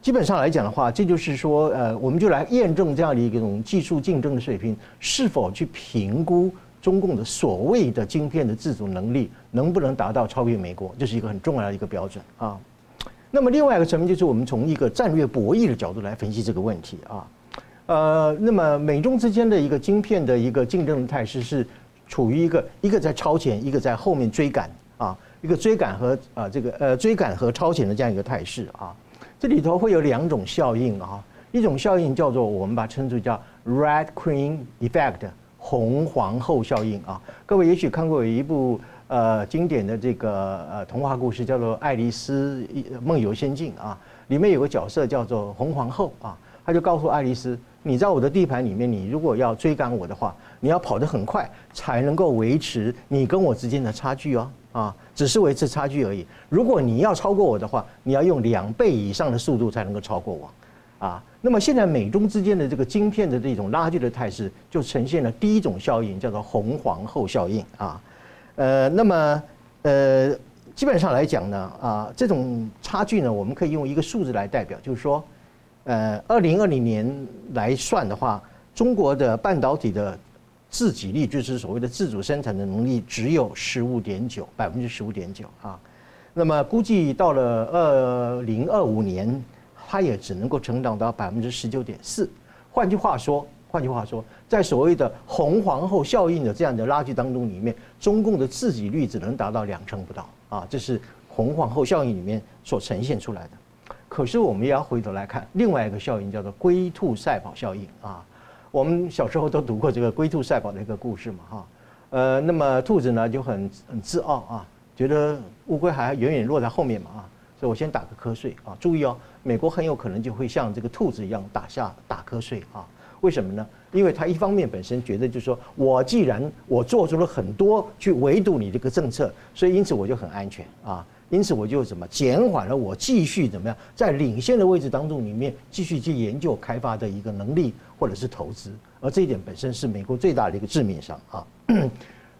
基本上来讲的话，这就是说，呃，我们就来验证这样的一种技术竞争的水平，是否去评估中共的所谓的晶片的自主能力能不能达到超越美国，这是一个很重要的一个标准啊。那么另外一个层面就是我们从一个战略博弈的角度来分析这个问题啊，呃，那么美中之间的一个晶片的一个竞争的态势是。处于一个一个在超前，一个在后面追赶啊，一个追赶和啊这个呃追赶和超前的这样一个态势啊，这里头会有两种效应啊，一种效应叫做我们把它称之为叫 Red Queen Effect 红皇后效应啊，各位也许看过有一部呃经典的这个呃童话故事叫做《爱丽丝梦游仙境》啊，里面有个角色叫做红皇后啊，他就告诉爱丽丝。你在我的地盘里面，你如果要追赶我的话，你要跑得很快，才能够维持你跟我之间的差距哦。啊，只是维持差距而已。如果你要超过我的话，你要用两倍以上的速度才能够超过我。啊，那么现在美中之间的这个晶片的这种拉锯的态势，就呈现了第一种效应，叫做红皇后效应啊。呃，那么呃，基本上来讲呢，啊，这种差距呢，我们可以用一个数字来代表，就是说。呃，二零二零年来算的话，中国的半导体的自给率，就是所谓的自主生产的能力，只有十五点九，百分之十五点九啊。那么估计到了二零二五年，它也只能够成长到百分之十九点四。换句话说，换句话说，在所谓的红皇后效应的这样的拉锯当中里面，中共的自给率只能达到两成不到啊。这是红皇后效应里面所呈现出来的。可是我们也要回头来看另外一个效应，叫做龟兔赛跑效应啊。我们小时候都读过这个龟兔赛跑的一个故事嘛，哈。呃，那么兔子呢就很很自傲啊，觉得乌龟还远远落在后面嘛，啊。所以我先打个瞌睡啊。注意哦，美国很有可能就会像这个兔子一样打下打瞌睡啊。为什么呢？因为他一方面本身觉得就是说我既然我做出了很多去围堵你这个政策，所以因此我就很安全啊。因此我就怎么减缓了我继续怎么样在领先的位置当中里面继续去研究开发的一个能力或者是投资，而这一点本身是美国最大的一个致命伤啊。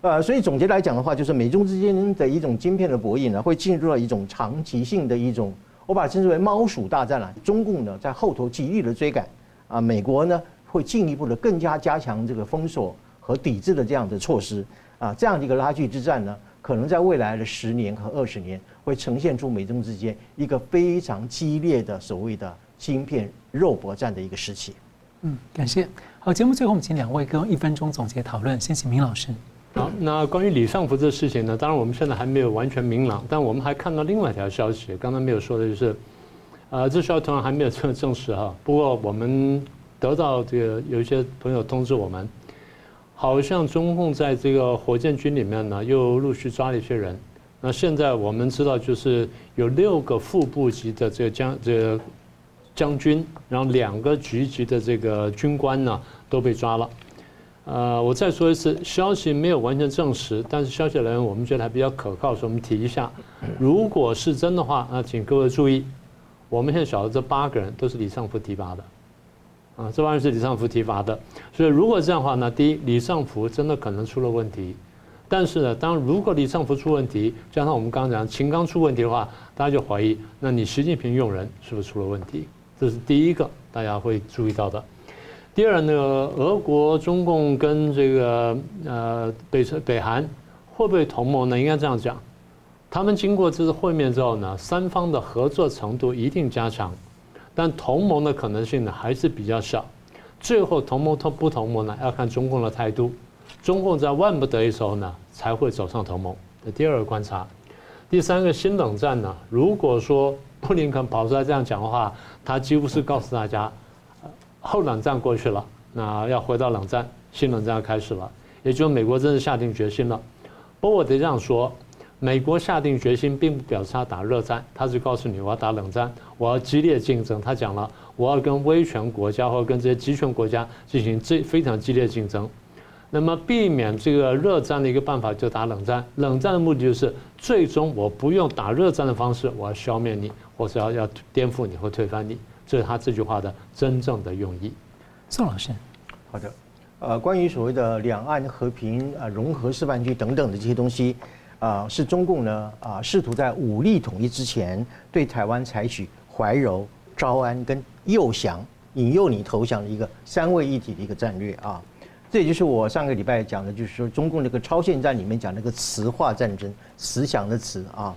呃，所以总结来讲的话，就是美中之间的一种晶片的博弈呢，会进入到一种长期性的一种，我把它称之为猫鼠大战了。中共呢在后头极力的追赶啊，美国呢会进一步的更加加强这个封锁和抵制的这样的措施啊，这样的一个拉锯之战呢。可能在未来的十年和二十年，会呈现出美中之间一个非常激烈的所谓的芯片肉搏战的一个时期。嗯，感谢。好，节目最后我们请两位各用一分钟总结讨论。先请明老师。好，那关于李尚福这事情呢，当然我们现在还没有完全明朗，但我们还看到另外一条消息，刚才没有说的就是，呃，这消息当然还没有证证实哈。不过我们得到这个有一些朋友通知我们。好像中共在这个火箭军里面呢，又陆续抓了一些人。那现在我们知道，就是有六个副部级的这个将这个将军，然后两个局级的这个军官呢都被抓了。呃，我再说一次，消息没有完全证实，但是消息来源我们觉得还比较可靠，所以我们提一下。如果是真的话，那请各位注意，我们现在晓得这八个人都是李尚福提拔的。啊，这玩意是李尚福提拔的，所以如果这样的话呢，第一，李尚福真的可能出了问题，但是呢，当如果李尚福出问题，加上我们刚刚讲秦刚出问题的话，大家就怀疑，那你习近平用人是不是出了问题？这是第一个大家会注意到的。第二呢，俄国、中共跟这个呃北北韩会不会同盟呢？应该这样讲，他们经过这次会面之后呢，三方的合作程度一定加强。但同盟的可能性呢还是比较小，最后同盟同不同盟呢要看中共的态度，中共在万不得已时候呢才会走上同盟。这第二个观察，第三个新冷战呢，如果说布林肯跑出来这样讲的话，他几乎是告诉大家，后冷战过去了，那要回到冷战，新冷战要开始了，也就是美国真的下定决心了。不过我得这样说。美国下定决心，并不表示他打热战，他是告诉你我要打冷战，我要激烈竞争。他讲了，我要跟威权国家或者跟这些集权国家进行这非常激烈竞争。那么避免这个热战的一个办法就打冷战，冷战的目的就是最终我不用打热战的方式，我要消灭你，或者要要颠覆你或推翻你。这是他这句话的真正的用意。宋老师，好的，呃，关于所谓的两岸和平啊、融合示范区等等的这些东西。啊，是中共呢啊，试图在武力统一之前，对台湾采取怀柔、招安跟诱降，引诱你投降的一个三位一体的一个战略啊。这也就是我上个礼拜讲的，就是说中共这个超限战里面讲那个磁化战争，慈祥的慈啊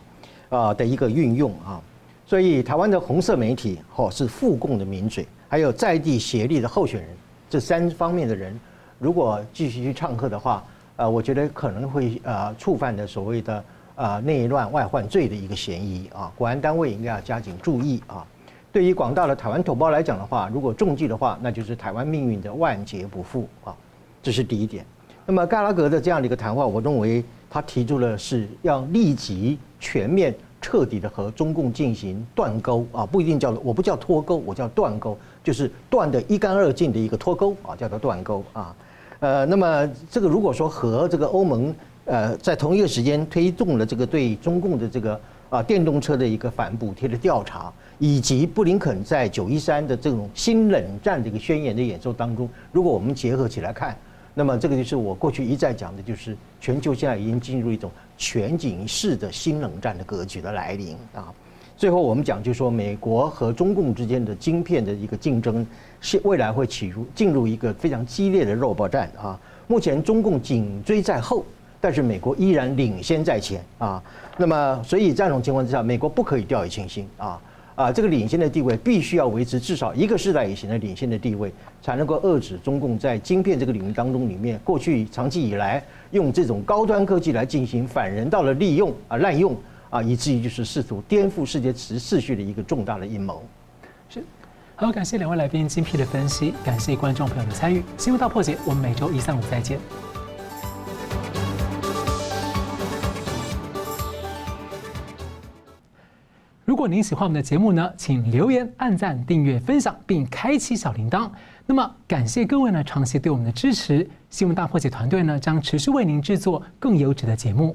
啊的一个运用啊。所以台湾的红色媒体哦是复共的名嘴，还有在地协力的候选人，这三方面的人，如果继续去唱和的话。呃，我觉得可能会呃触犯的所谓的呃内乱外患罪的一个嫌疑啊，国安单位应该要加紧注意啊。对于广大的台湾同胞来讲的话，如果中计的话，那就是台湾命运的万劫不复啊，这是第一点。那么盖拉格的这样的一个谈话，我认为他提出了是要立即全面彻底的和中共进行断钩啊，不一定叫我不叫脱钩，我叫断钩，就是断得一干二净的一个脱钩啊，叫做断钩啊。呃，那么这个如果说和这个欧盟呃在同一个时间推动了这个对中共的这个啊电动车的一个反补贴的调查，以及布林肯在九一三的这种新冷战的一个宣言的演说当中，如果我们结合起来看，那么这个就是我过去一再讲的，就是全球现在已经进入一种全景式的新冷战的格局的来临啊。最后我们讲，就是说美国和中共之间的晶片的一个竞争，是未来会起入进入一个非常激烈的肉搏战啊。目前中共紧追在后，但是美国依然领先在前啊。那么，所以这种情况之下，美国不可以掉以轻心啊啊！这个领先的地位必须要维持至少一个世代以前的领先的地位，才能够遏制中共在晶片这个领域当中里面过去长期以来用这种高端科技来进行反人道的利用啊滥用。啊，以至于就是试图颠覆世界秩序的一个重大的阴谋。是，好，感谢两位来宾精辟的分析，感谢观众朋友的参与。新闻大破解，我们每周一、三、五再见。如果您喜欢我们的节目呢，请留言、按赞、订阅、分享，并开启小铃铛。那么，感谢各位呢长期对我们的支持。新闻大破解团队呢将持续为您制作更优质的节目。